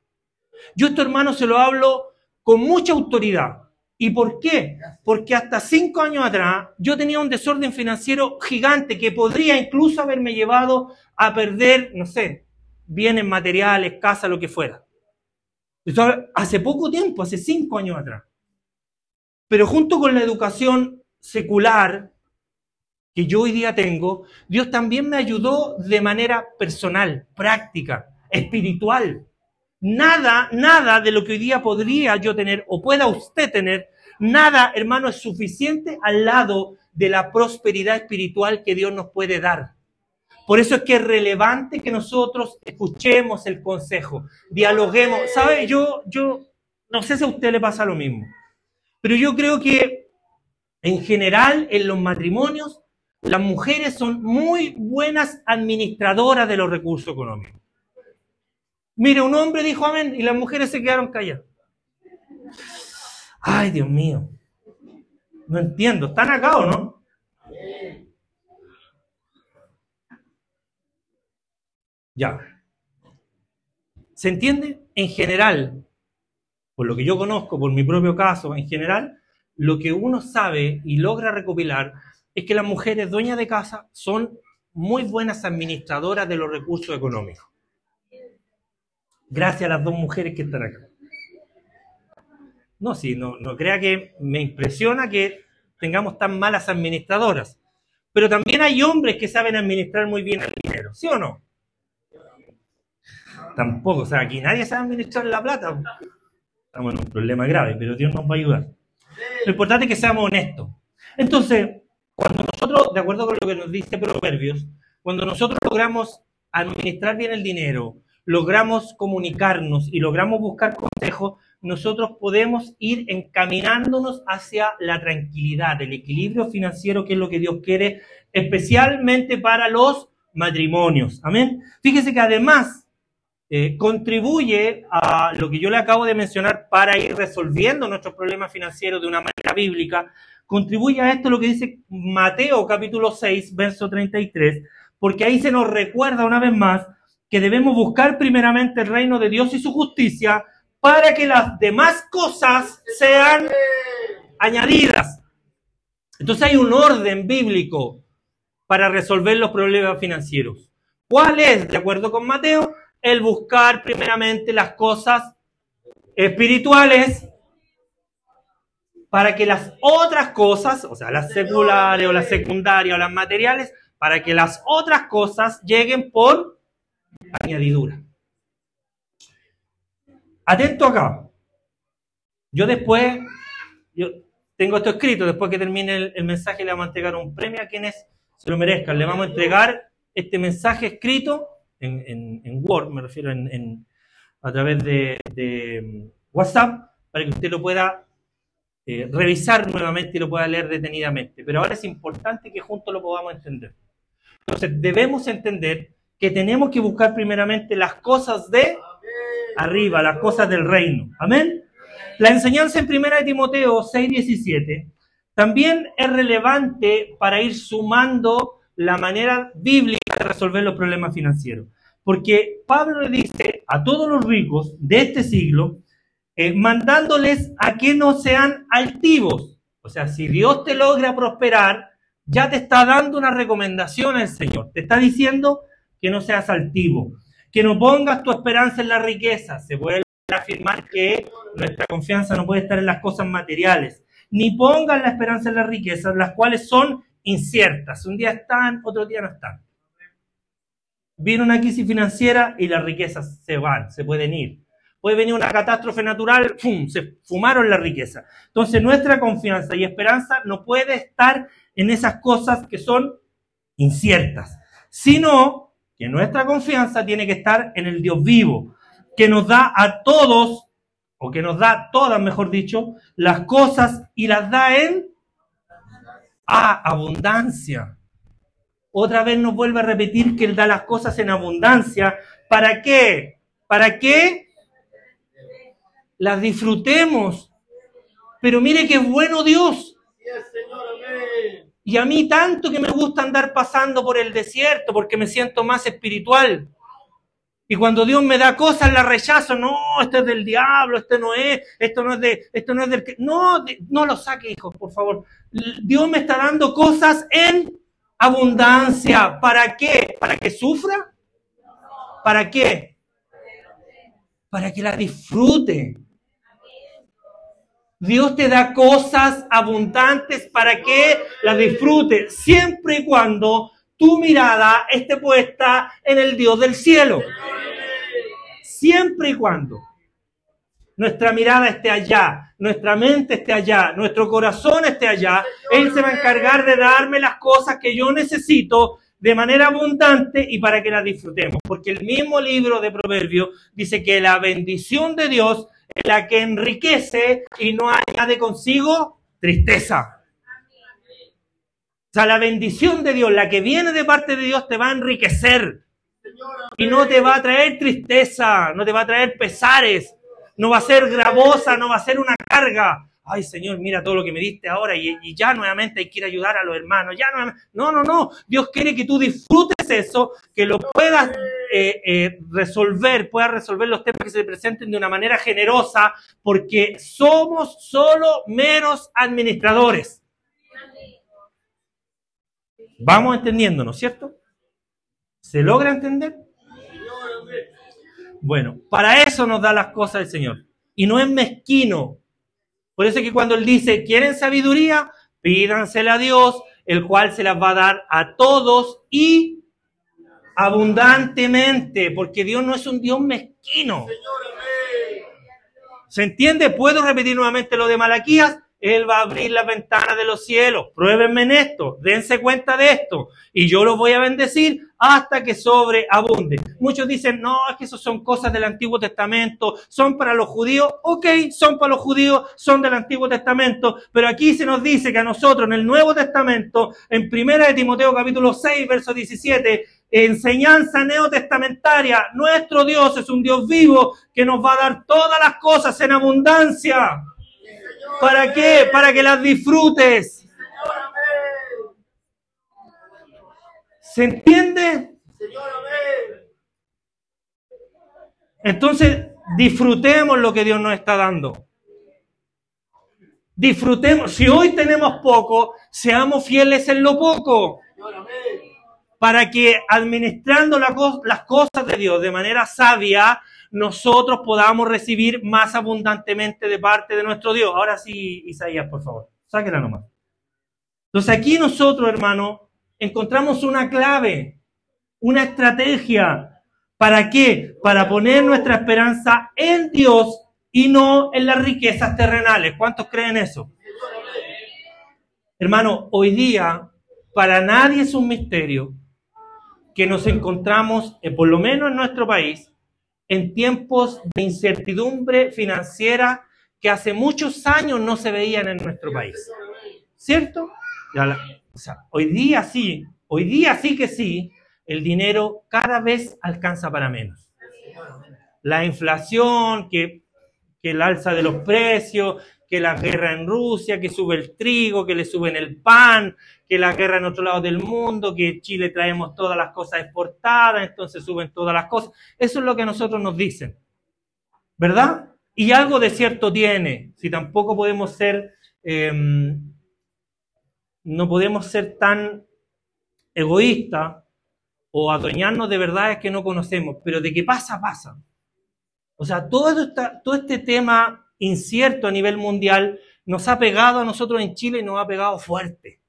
Yo esto, hermano, se lo hablo con mucha autoridad. ¿Y por qué? Porque hasta cinco años atrás yo tenía un desorden financiero gigante que podría incluso haberme llevado a perder, no sé, bienes materiales, casa, lo que fuera hace poco tiempo, hace cinco años atrás. Pero junto con la educación secular que yo hoy día tengo, Dios también me ayudó de manera personal, práctica, espiritual. Nada, nada de lo que hoy día podría yo tener o pueda usted tener Nada, hermano, es suficiente al lado de la prosperidad espiritual que Dios nos puede dar. Por eso es que es relevante que nosotros escuchemos el consejo, dialoguemos. ¿Sabe? Yo, yo no sé si a usted le pasa lo mismo, pero yo creo que en general en los matrimonios las mujeres son muy buenas administradoras de los recursos económicos. Mire, un hombre dijo amén y las mujeres se quedaron calladas. Ay, Dios mío. No entiendo. ¿Están acá o no? Ya. ¿Se entiende? En general, por lo que yo conozco, por mi propio caso, en general, lo que uno sabe y logra recopilar es que las mujeres dueñas de casa son muy buenas administradoras de los recursos económicos. Gracias a las dos mujeres que están acá. No, sí, no, no crea que me impresiona que tengamos tan malas administradoras. Pero también hay hombres que saben administrar muy bien el dinero, ¿sí o no? Tampoco, o sea, aquí nadie sabe administrar la plata. Estamos en un problema grave, pero Dios nos va a ayudar. Lo importante es que seamos honestos. Entonces, cuando nosotros, de acuerdo con lo que nos dice Proverbios, cuando nosotros logramos administrar bien el dinero, logramos comunicarnos y logramos buscar consejos, nosotros podemos ir encaminándonos hacia la tranquilidad, el equilibrio financiero, que es lo que Dios quiere, especialmente para los matrimonios. Amén. Fíjese que además eh, contribuye a lo que yo le acabo de mencionar para ir resolviendo nuestros problemas financieros de una manera bíblica, contribuye a esto lo que dice Mateo capítulo 6, verso 33, porque ahí se nos recuerda una vez más que debemos buscar primeramente el reino de Dios y su justicia para que las demás cosas sean añadidas. Entonces hay un orden bíblico para resolver los problemas financieros. ¿Cuál es, de acuerdo con Mateo? El buscar primeramente las cosas espirituales para que las otras cosas, o sea, las seculares o las secundarias o las materiales, para que las otras cosas lleguen por añadidura. Atento acá. Yo después, yo tengo esto escrito, después que termine el, mensaje le vamos a entregar un premio a quienes se lo merezcan. Le vamos a entregar este mensaje escrito en, Word, me refiero en, a través de, de, WhatsApp, para que usted lo pueda eh, revisar nuevamente y lo pueda leer detenidamente. Pero ahora es importante que juntos lo podamos entender. Entonces, debemos entender que tenemos que buscar primeramente las cosas de arriba, las cosas del reino. Amén. La enseñanza en 1 Timoteo 6:17 también es relevante para ir sumando la manera bíblica de resolver los problemas financieros. Porque Pablo le dice a todos los ricos de este siglo, eh, mandándoles a que no sean altivos. O sea, si Dios te logra prosperar, ya te está dando una recomendación el Señor. Te está diciendo que no seas altivo que no pongas tu esperanza en la riqueza. Se vuelve a afirmar que nuestra confianza no puede estar en las cosas materiales. Ni pongas la esperanza en las riquezas, las cuales son inciertas. Un día están, otro día no están. Viene una crisis financiera y las riquezas se van, se pueden ir. Puede venir una catástrofe natural, ¡fum! se fumaron la riqueza. Entonces nuestra confianza y esperanza no puede estar en esas cosas que son inciertas, sino que nuestra confianza tiene que estar en el Dios vivo, que nos da a todos, o que nos da todas, mejor dicho, las cosas y las da en abundancia. Otra vez nos vuelve a repetir que Él da las cosas en abundancia. ¿Para qué? ¿Para qué? Las disfrutemos. Pero mire qué bueno Dios. Y a mí tanto que me gusta andar pasando por el desierto porque me siento más espiritual. Y cuando Dios me da cosas, las rechazo. No, esto es del diablo, esto no es, esto no es de, esto no es del que. No, no lo saque, hijos, por favor. Dios me está dando cosas en abundancia. ¿Para qué? ¿Para que sufra? ¿Para qué? Para que la disfrute. Dios te da cosas abundantes para que las disfrutes, siempre y cuando tu mirada esté puesta en el Dios del cielo. Siempre y cuando. nuestra mirada esté allá, nuestra mente esté allá, nuestro corazón esté allá, Él se va a encargar de darme las cosas que yo necesito de manera abundante y para que las disfrutemos. Porque el mismo libro de Proverbios dice que la bendición de Dios es la que enriquece y no añade consigo tristeza. O sea, la bendición de Dios, la que viene de parte de Dios, te va a enriquecer. Y no te va a traer tristeza, no te va a traer pesares, no va a ser gravosa, no va a ser una carga. Ay, Señor, mira todo lo que me diste ahora y, ya nuevamente hay que ir a ayudar a los hermanos. Ya no, no, no. Dios quiere que tú disfrutes eso, que lo puedas eh, eh, resolver, puedas resolver los temas que se te presenten de una manera generosa, porque somos solo meros administradores. Vamos entendiendo, ¿no es cierto? ¿Se logra entender? Bueno, para eso nos da las cosas el Señor. Y no es mezquino. Por eso es que cuando Él dice, ¿quieren sabiduría? Pídansela a Dios, el cual se las va a dar a todos y abundantemente, porque Dios no es un Dios mezquino. ¿Se entiende? ¿Puedo repetir nuevamente lo de Malaquías? Él va a abrir las ventanas de los cielos. Pruébenme en esto, dense cuenta de esto. Y yo los voy a bendecir hasta que sobreabunde. Muchos dicen, no, es que eso son cosas del Antiguo Testamento, son para los judíos. Ok, son para los judíos, son del Antiguo Testamento. Pero aquí se nos dice que a nosotros en el Nuevo Testamento, en Primera de Timoteo capítulo 6, verso 17, enseñanza neotestamentaria, nuestro Dios es un Dios vivo que nos va a dar todas las cosas en abundancia. ¿Para qué? Para que las disfrutes. ¿Se entiende? Entonces, disfrutemos lo que Dios nos está dando. Disfrutemos. Si hoy tenemos poco, seamos fieles en lo poco. Para que administrando las cosas de Dios de manera sabia, nosotros podamos recibir más abundantemente de parte de nuestro Dios. Ahora sí, Isaías, por favor, sáquela nomás. Entonces aquí nosotros, hermano, encontramos una clave, una estrategia. ¿Para qué? Para poner nuestra esperanza en Dios y no en las riquezas terrenales. ¿Cuántos creen eso? Hermano, hoy día para nadie es un misterio que nos encontramos, eh, por lo menos en nuestro país, en tiempos de incertidumbre financiera que hace muchos años no se veían en nuestro país. ¿Cierto? o sea, hoy día sí, hoy día sí que sí, el dinero cada vez alcanza para menos. La inflación, que, que el alza de los precios, que la guerra en Rusia, que sube el trigo, que le suben el pan, que la guerra en otro lado del mundo, que Chile traemos todas las cosas exportadas, entonces suben todas las cosas. Eso es lo que a nosotros nos dicen. ¿Verdad? Y algo de cierto tiene. Si tampoco podemos ser, em, no podemos ser tan egoístas o adueñarnos de verdades que no conocemos, pero de qué pasa, pasa. O sea, todo, todo este tema incierto a nivel mundial nos ha pegado a nosotros en Chile y nos ha pegado fuerte.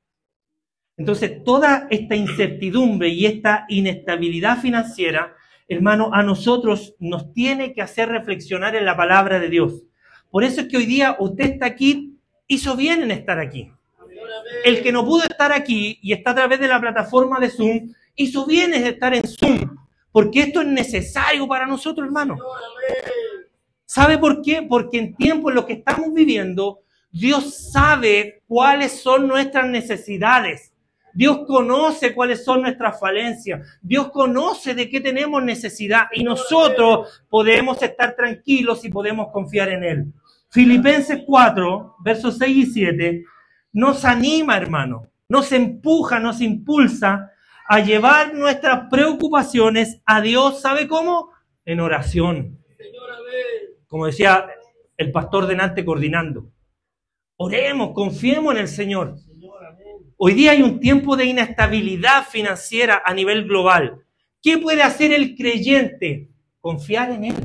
Entonces, toda esta incertidumbre y esta inestabilidad financiera, hermano, a nosotros nos tiene que hacer reflexionar en la palabra de Dios. Por eso es que hoy día usted está aquí, hizo bien en estar aquí. El que no pudo estar aquí y está a través de la plataforma de Zoom, hizo bien en estar en Zoom, porque esto es necesario para nosotros, hermano. ¿Sabe por qué? Porque en tiempos en los que estamos viviendo, Dios sabe cuáles son nuestras necesidades. Dios conoce cuáles son nuestras falencias. Dios conoce de qué tenemos necesidad y nosotros podemos estar tranquilos y podemos confiar en Él. Filipenses 4, versos 6 y 7, nos anima, hermano, nos empuja, nos impulsa a llevar nuestras preocupaciones a Dios, ¿sabe cómo? En oración. Como decía el pastor delante coordinando. Oremos, confiemos en el Señor. Hoy día hay un tiempo de inestabilidad financiera a nivel global. ¿Qué puede hacer el creyente? Confiar en Él.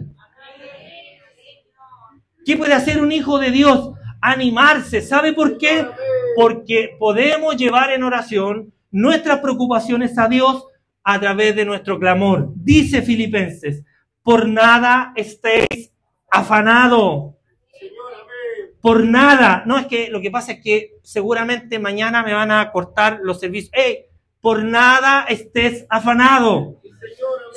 ¿Qué puede hacer un hijo de Dios? Animarse. ¿Sabe por qué? Porque podemos llevar en oración nuestras preocupaciones a Dios a través de nuestro clamor. Dice Filipenses, por nada estéis afanado. Por nada. No, es que lo que pasa es que seguramente mañana me van a cortar los servicios. Por nada estés afanado.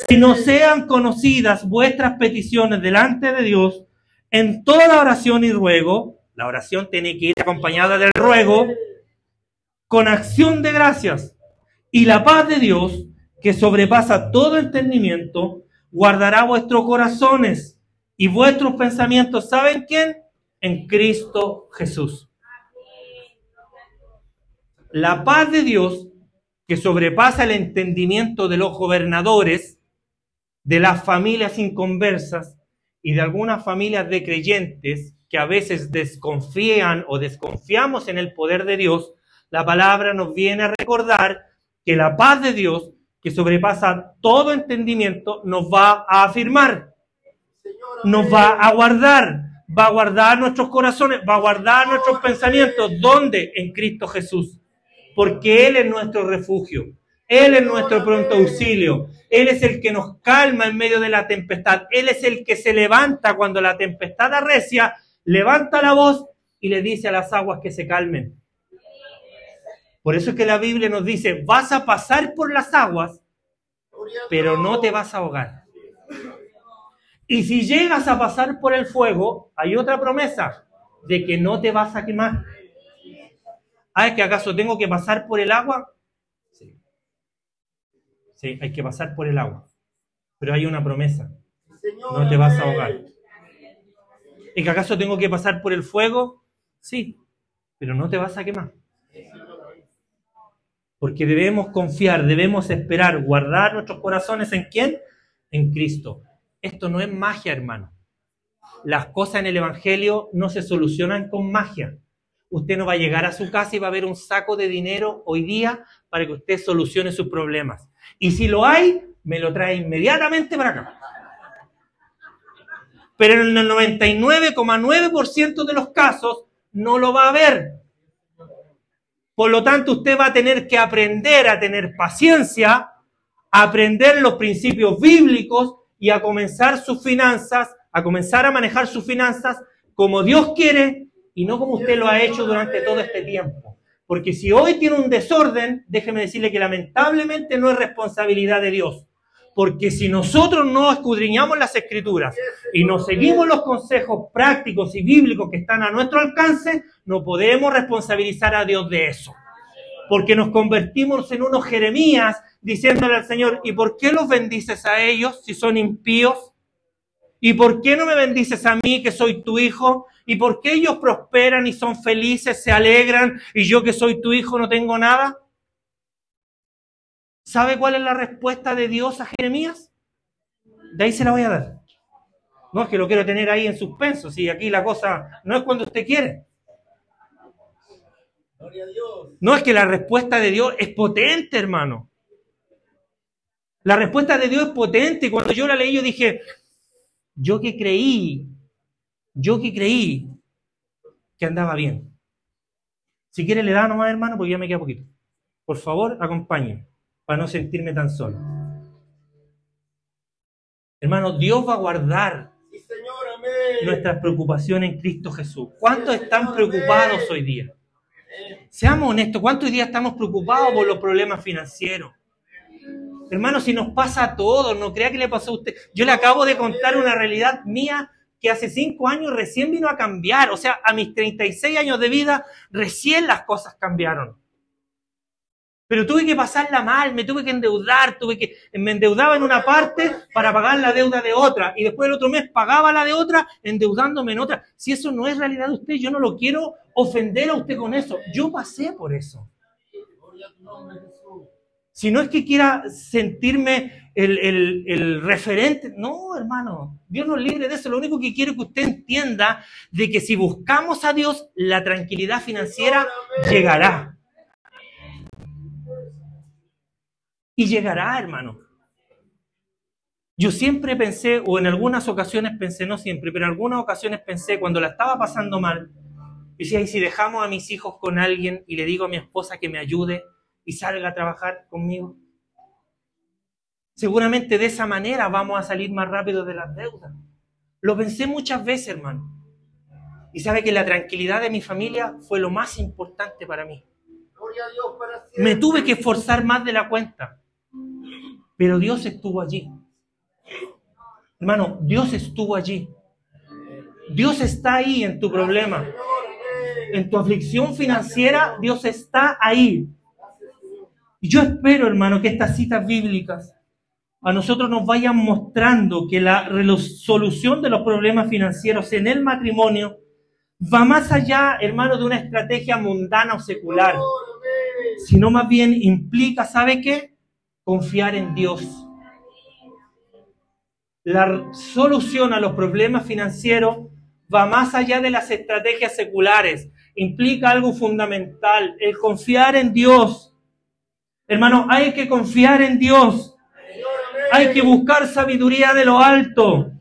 Si no sean conocidas vuestras peticiones delante de Dios, en toda oración y ruego, la oración tiene que ir acompañada del ruego, con acción de gracias. Y la paz de Dios, que sobrepasa todo entendimiento, guardará vuestros corazones y vuestros pensamientos. ¿Saben quién? En Cristo Jesús. La paz de Dios, que sobrepasa el entendimiento de los gobernadores, de las familias inconversas y de algunas familias de creyentes que a veces desconfían o desconfiamos en el poder de Dios, la palabra nos viene a recordar que la paz de Dios, que sobrepasa todo entendimiento, nos va a afirmar, nos va a guardar, va a guardar nuestros corazones, va a guardar nuestros pensamientos. ¿Dónde? En Cristo Jesús. Porque Él es nuestro refugio. Él es nuestro pronto auxilio. Él es el que nos calma en medio de la tempestad. Él es el que se levanta cuando la tempestad arrecia, levanta la voz y le dice a las aguas que se calmen. Por eso es que la Biblia nos dice, vas a pasar por las aguas, pero no te vas a ahogar. Y si llegas a pasar por el fuego, hay otra promesa de que no te vas a quemar. ¿Ah, es que acaso tengo que pasar por el agua? Sí. Sí, hay que pasar por el agua. Pero hay una promesa. No te vas a ahogar. ¿Es que acaso tengo que pasar por el fuego? Sí, pero no te vas a quemar. Porque debemos confiar, debemos esperar, guardar nuestros corazones en quién? En Cristo. Esto no es magia, hermano. Las cosas en el Evangelio no se solucionan con magia. Usted no va a llegar a su casa y va a ver un saco de dinero hoy día para que usted solucione sus problemas. Y si lo hay, me lo trae inmediatamente para acá. Pero en el 99,9% de los casos no lo va a ver. Por lo tanto, usted va a tener que aprender a tener paciencia, aprender los principios bíblicos y a comenzar sus finanzas, a comenzar a manejar sus finanzas como Dios quiere y no como usted lo ha hecho durante todo este tiempo. Porque si hoy tiene un desorden, déjeme decirle que lamentablemente no es responsabilidad de Dios. Porque si nosotros no escudriñamos las escrituras y no seguimos los consejos prácticos y bíblicos que están a nuestro alcance, no podemos responsabilizar a Dios de eso. Porque nos convertimos en unos Jeremías diciéndole al Señor, ¿y por qué los bendices a ellos si son impíos? ¿Y por qué no me bendices a mí que soy tu hijo? ¿Y por qué ellos prosperan y son felices, se alegran y yo que soy tu hijo no tengo nada? ¿Sabe cuál es la respuesta de Dios a Jeremías? De ahí se la voy a dar. No es que lo quiero tener ahí en suspenso, si aquí la cosa no es cuando usted quiere. No es que la respuesta de Dios es potente, hermano. La respuesta de Dios es potente. Cuando yo la leí, yo dije, yo que creí, yo que creí que andaba bien. Si quiere le da nomás, hermano, porque ya me queda poquito. Por favor, acompáñenme para no sentirme tan solo. Hermano, Dios va a guardar nuestras preocupaciones en Cristo Jesús. ¿Cuántos están preocupados hoy día? Seamos honestos, ¿cuántos hoy día estamos preocupados por los problemas financieros? Hermano, si nos pasa a todos, no crea que le pasó a usted. Yo le acabo de contar una realidad mía que hace cinco años recién vino a cambiar. O sea, a mis 36 años de vida, recién las cosas cambiaron. Pero tuve que pasarla mal, me tuve que endeudar, tuve que, me endeudaba en una parte para pagar la deuda de otra y después el otro mes pagaba la de otra endeudándome en otra. Si eso no es realidad de usted, yo no lo quiero ofender a usted con eso. Yo pasé por eso. Si no es que quiera sentirme el, referente, no, hermano, Dios nos libre de eso. Lo único que quiero que usted entienda de que si buscamos a Dios, la tranquilidad financiera llegará. Y llegará, hermano. Yo siempre pensé, o en algunas ocasiones pensé, no siempre, pero en algunas ocasiones pensé, cuando la estaba pasando mal, decía, ¿y si dejamos a mis hijos con alguien y le digo a mi esposa que me ayude y salga a trabajar conmigo? Seguramente de esa manera vamos a salir más rápido de las deudas. Lo pensé muchas veces, hermano. Y sabe que la tranquilidad de mi familia fue lo más importante para mí. Me tuve que esforzar más de la cuenta. Pero Dios estuvo allí. Hermano, Dios estuvo allí. Dios está ahí en tu problema. En tu aflicción financiera, Dios está ahí. Y yo espero, hermano, que estas citas bíblicas a nosotros nos vayan mostrando que la resolución de los problemas financieros en el matrimonio va más allá, hermano, de una estrategia mundana o secular, sino más bien implica, ¿sabe qué? Confiar en Dios. La solución a los problemas financieros va más allá de las estrategias seculares, implica algo fundamental, el confiar en Dios. Hermano, hay que confiar en Dios. Hay que buscar sabiduría de lo alto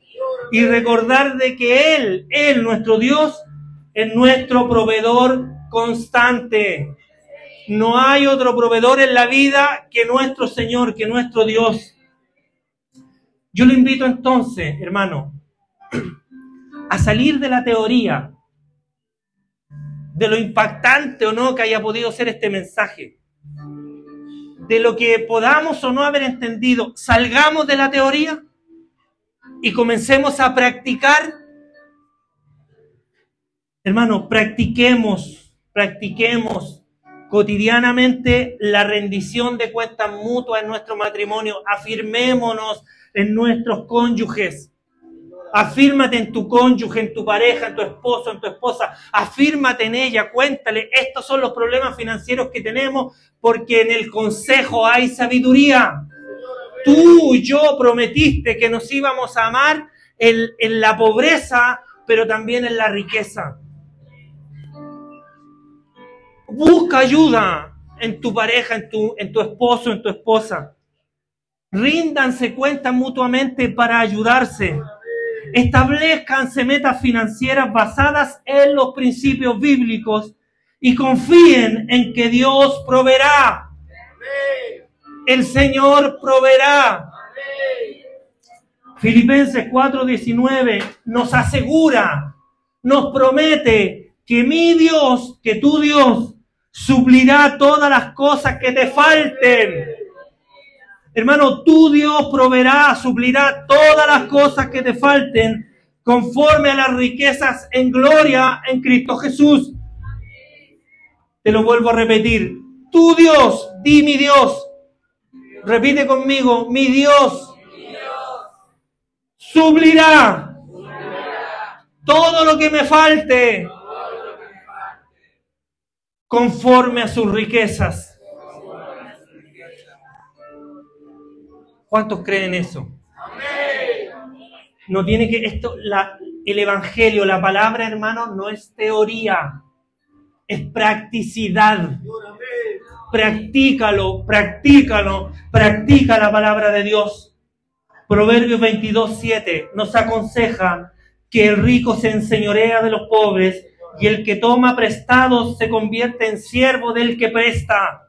y recordar de que Él, Él, nuestro Dios, es nuestro proveedor constante. No hay otro proveedor en la vida que nuestro Señor, que nuestro Dios. Yo lo invito entonces, hermano, a salir de la teoría, de lo impactante o no que haya podido ser este mensaje, de lo que podamos o no haber entendido, salgamos de la teoría y comencemos a practicar. Hermano, practiquemos, practiquemos cotidianamente la rendición de cuentas mutuas en nuestro matrimonio. Afirmémonos en nuestros cónyuges. Afírmate en tu cónyuge, en tu pareja, en tu esposo, en tu esposa. Afírmate en ella, cuéntale, estos son los problemas financieros que tenemos porque en el consejo hay sabiduría. Tú y yo prometiste que nos íbamos a amar en, en la pobreza, pero también en la riqueza. Busca ayuda en tu pareja, en tu, en tu esposo, en tu esposa. Ríndanse cuentas mutuamente para ayudarse. Establezcanse metas financieras basadas en los principios bíblicos y confíen en que Dios proveerá. El Señor proveerá. Filipenses 4:19 nos asegura, nos promete que mi Dios, que tu Dios, suplirá todas las cosas que te falten. Hermano, tu Dios proveerá, suplirá todas las cosas que te falten conforme a las riquezas en gloria en Cristo Jesús. Te lo vuelvo a repetir. Tu Dios, di mi Dios. Repite conmigo, mi Dios suplirá todo lo que me falte conforme a sus riquezas. ¿Cuántos creen eso? No tiene que esto la, el evangelio, la palabra, hermano, no es teoría, es practicidad. Practícalo, practícalo, practica la palabra de Dios. Proverbios 22, 7 nos aconseja que el rico se enseñorea de los pobres y el que toma prestado se convierte en siervo del que presta.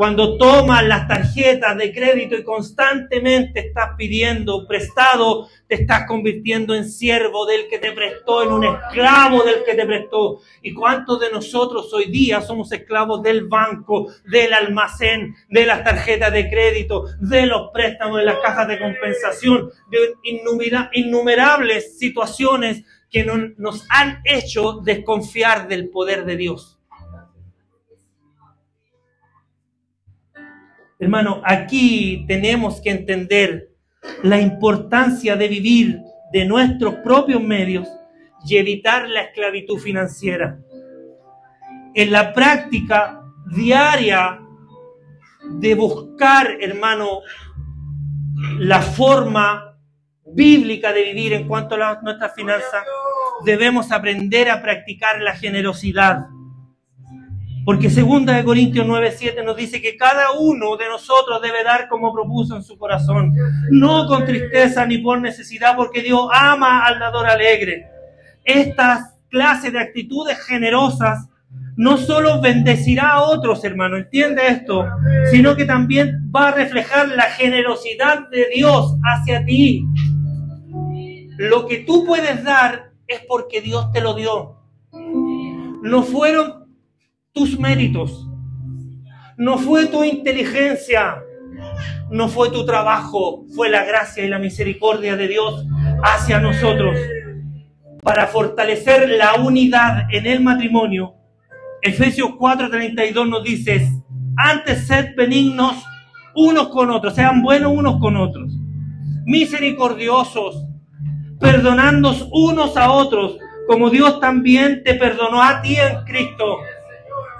Cuando tomas las tarjetas de crédito y constantemente estás pidiendo prestado, te estás convirtiendo en siervo del que te prestó, en un esclavo del que te prestó. ¿Y cuántos de nosotros hoy día somos esclavos del banco, del almacén, de las tarjetas de crédito, de los préstamos, de las cajas de compensación, de innumerables situaciones que nos han hecho desconfiar del poder de Dios. Hermano, aquí tenemos que entender la importancia de vivir de nuestros propios medios y evitar la esclavitud financiera. En la práctica diaria de buscar, hermano, la forma bíblica de vivir en cuanto a nuestras finanzas, debemos aprender a practicar la generosidad. Porque segunda de Corintios 9:7 nos dice que cada uno de nosotros debe dar como propuso en su corazón, no con tristeza ni por necesidad, porque Dios ama al dador alegre. Estas clases de actitudes generosas no solo bendecirá a otros, hermano, entiende esto, sino que también va a reflejar la generosidad de Dios hacia ti. Lo que tú puedes dar es porque Dios te lo dio. No fueron tus méritos. No fue tu inteligencia. No fue tu trabajo. Fue la gracia y la misericordia de Dios hacia nosotros. Para fortalecer la unidad en el matrimonio, Efesios 4:32 nos dice, antes sed benignos unos con otros, sean buenos unos con otros, misericordiosos, perdonándonos unos a otros, como Dios también te perdonó a ti en Cristo.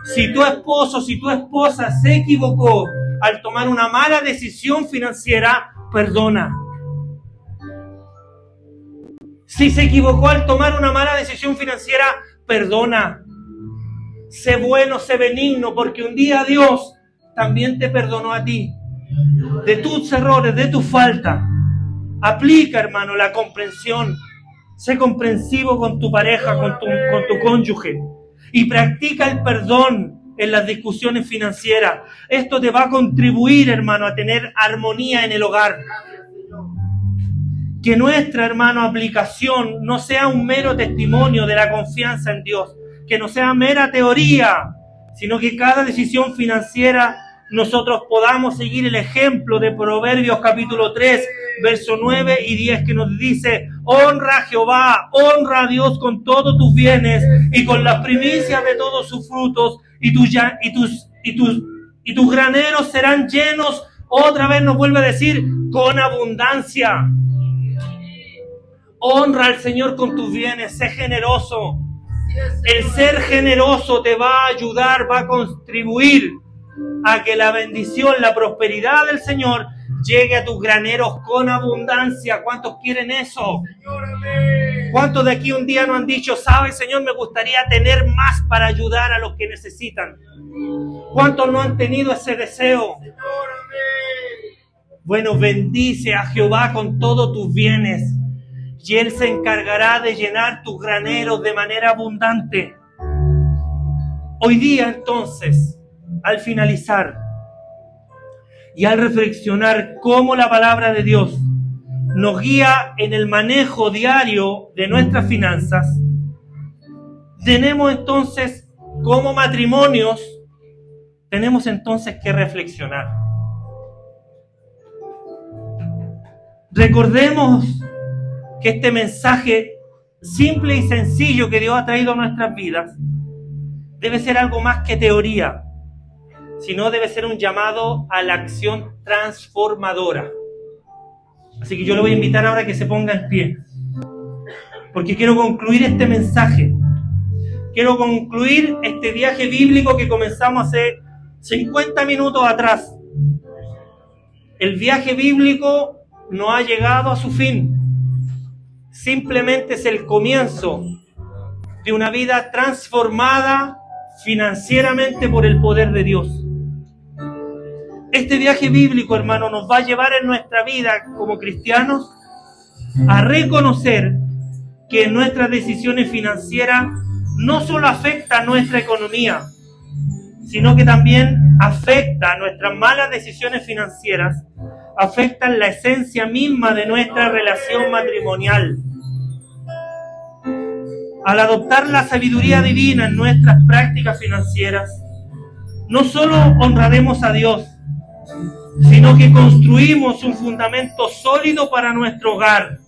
Si tu esposo, si tu esposa se equivocó al tomar una mala decisión financiera, perdona. Si se equivocó al tomar una mala decisión financiera, perdona. Sé bueno, sé benigno, porque un día Dios también te perdonó a ti de tus errores, de tu falta. Aplica, hermano, la comprensión. Sé comprensivo con tu pareja, con tu, con tu cónyuge. Y practica el perdón en las discusiones financieras. Esto te va a contribuir, hermano, a tener armonía en el hogar. Que nuestra, hermano, aplicación no sea un mero testimonio de la confianza en Dios, que no sea mera teoría, sino que cada decisión financiera nosotros podamos seguir el ejemplo de Proverbios capítulo 3, verso 9 y 10 que nos dice, honra a Jehová, honra a Dios con todos tus bienes y con las primicias de todos sus frutos y tus, y tus, y tus, y tus graneros serán llenos. Otra vez nos vuelve a decir, con abundancia. Honra al Señor con tus bienes, sé generoso. El ser generoso te va a ayudar, va a contribuir a que la bendición, la prosperidad del Señor llegue a tus graneros con abundancia. ¿Cuántos quieren eso? ¿Cuántos de aquí un día no han dicho, sabe Señor, me gustaría tener más para ayudar a los que necesitan? ¿Cuántos no han tenido ese deseo? Bueno, bendice a Jehová con todos tus bienes y Él se encargará de llenar tus graneros de manera abundante. Hoy día entonces, al finalizar y al reflexionar cómo la palabra de Dios nos guía en el manejo diario de nuestras finanzas, tenemos entonces como matrimonios, tenemos entonces que reflexionar. Recordemos que este mensaje simple y sencillo que Dios ha traído a nuestras vidas debe ser algo más que teoría, sino debe ser un llamado a la acción transformadora. Así que yo le voy a invitar ahora a que se ponga en pie, porque quiero concluir este mensaje. Quiero concluir este viaje bíblico que comenzamos hace 50 minutos atrás. El viaje bíblico no ha llegado a su fin. Simplemente es el comienzo de una vida transformada financieramente por el poder de Dios. Este viaje bíblico, hermano, nos va a llevar en nuestra vida como cristianos a reconocer que nuestras decisiones financieras no solo afectan a nuestra economía, sino que también afecta nuestras malas decisiones financieras, afectan la esencia misma de nuestra relación matrimonial. Al adoptar la sabiduría divina en nuestras prácticas financieras, no solo honraremos a Dios, sino que construimos un fundamento sólido para nuestro hogar.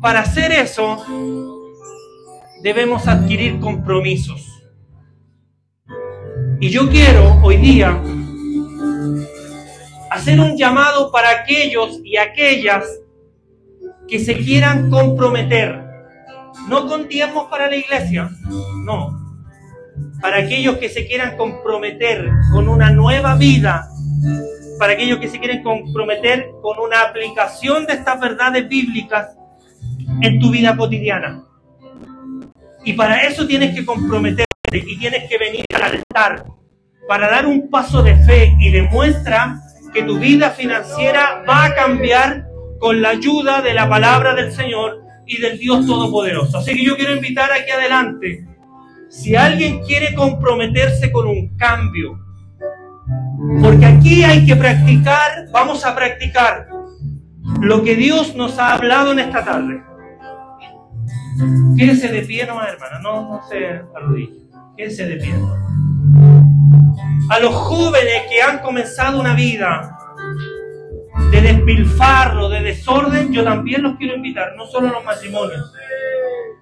Para hacer eso, debemos adquirir compromisos. Y yo quiero hoy día hacer un llamado para aquellos y aquellas que se quieran comprometer. No con diezmos para la iglesia, no, para aquellos que se quieran comprometer con una nueva vida, para aquellos que se quieren comprometer con una aplicación de estas verdades bíblicas en tu vida cotidiana. Y para eso tienes que comprometerte y tienes que venir al altar para dar un paso de fe y demuestra que tu vida financiera va a cambiar con la ayuda de la palabra del Señor y del Dios Todopoderoso. Así que yo quiero invitar aquí adelante si alguien quiere comprometerse con un cambio, porque aquí hay que practicar, vamos a practicar lo que Dios nos ha hablado en esta tarde. Quédese de pie nomás, hermana, no, no se arrodille. Quédese de pie. A los jóvenes que han comenzado una vida de despilfarro, de desorden, yo también los quiero invitar, no solo a los matrimonios,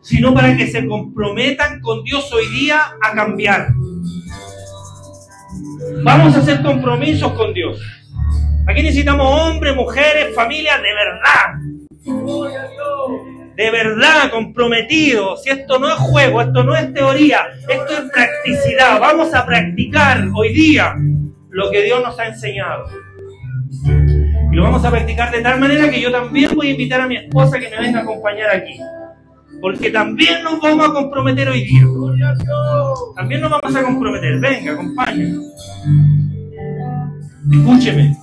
sino para que se comprometan con Dios hoy día a cambiar. Vamos a hacer compromisos con Dios. Aquí necesitamos hombres, mujeres, familias de verdad. De verdad, comprometidos. Si esto no es juego, esto no es teoría, esto es practicidad. Vamos a practicar hoy día lo que Dios nos ha enseñado. Y lo vamos a practicar de tal manera que yo también voy a invitar a mi esposa que me venga a acompañar aquí. Porque también nos vamos a comprometer hoy día. También nos vamos a comprometer. Venga, acompáñame. Escúcheme.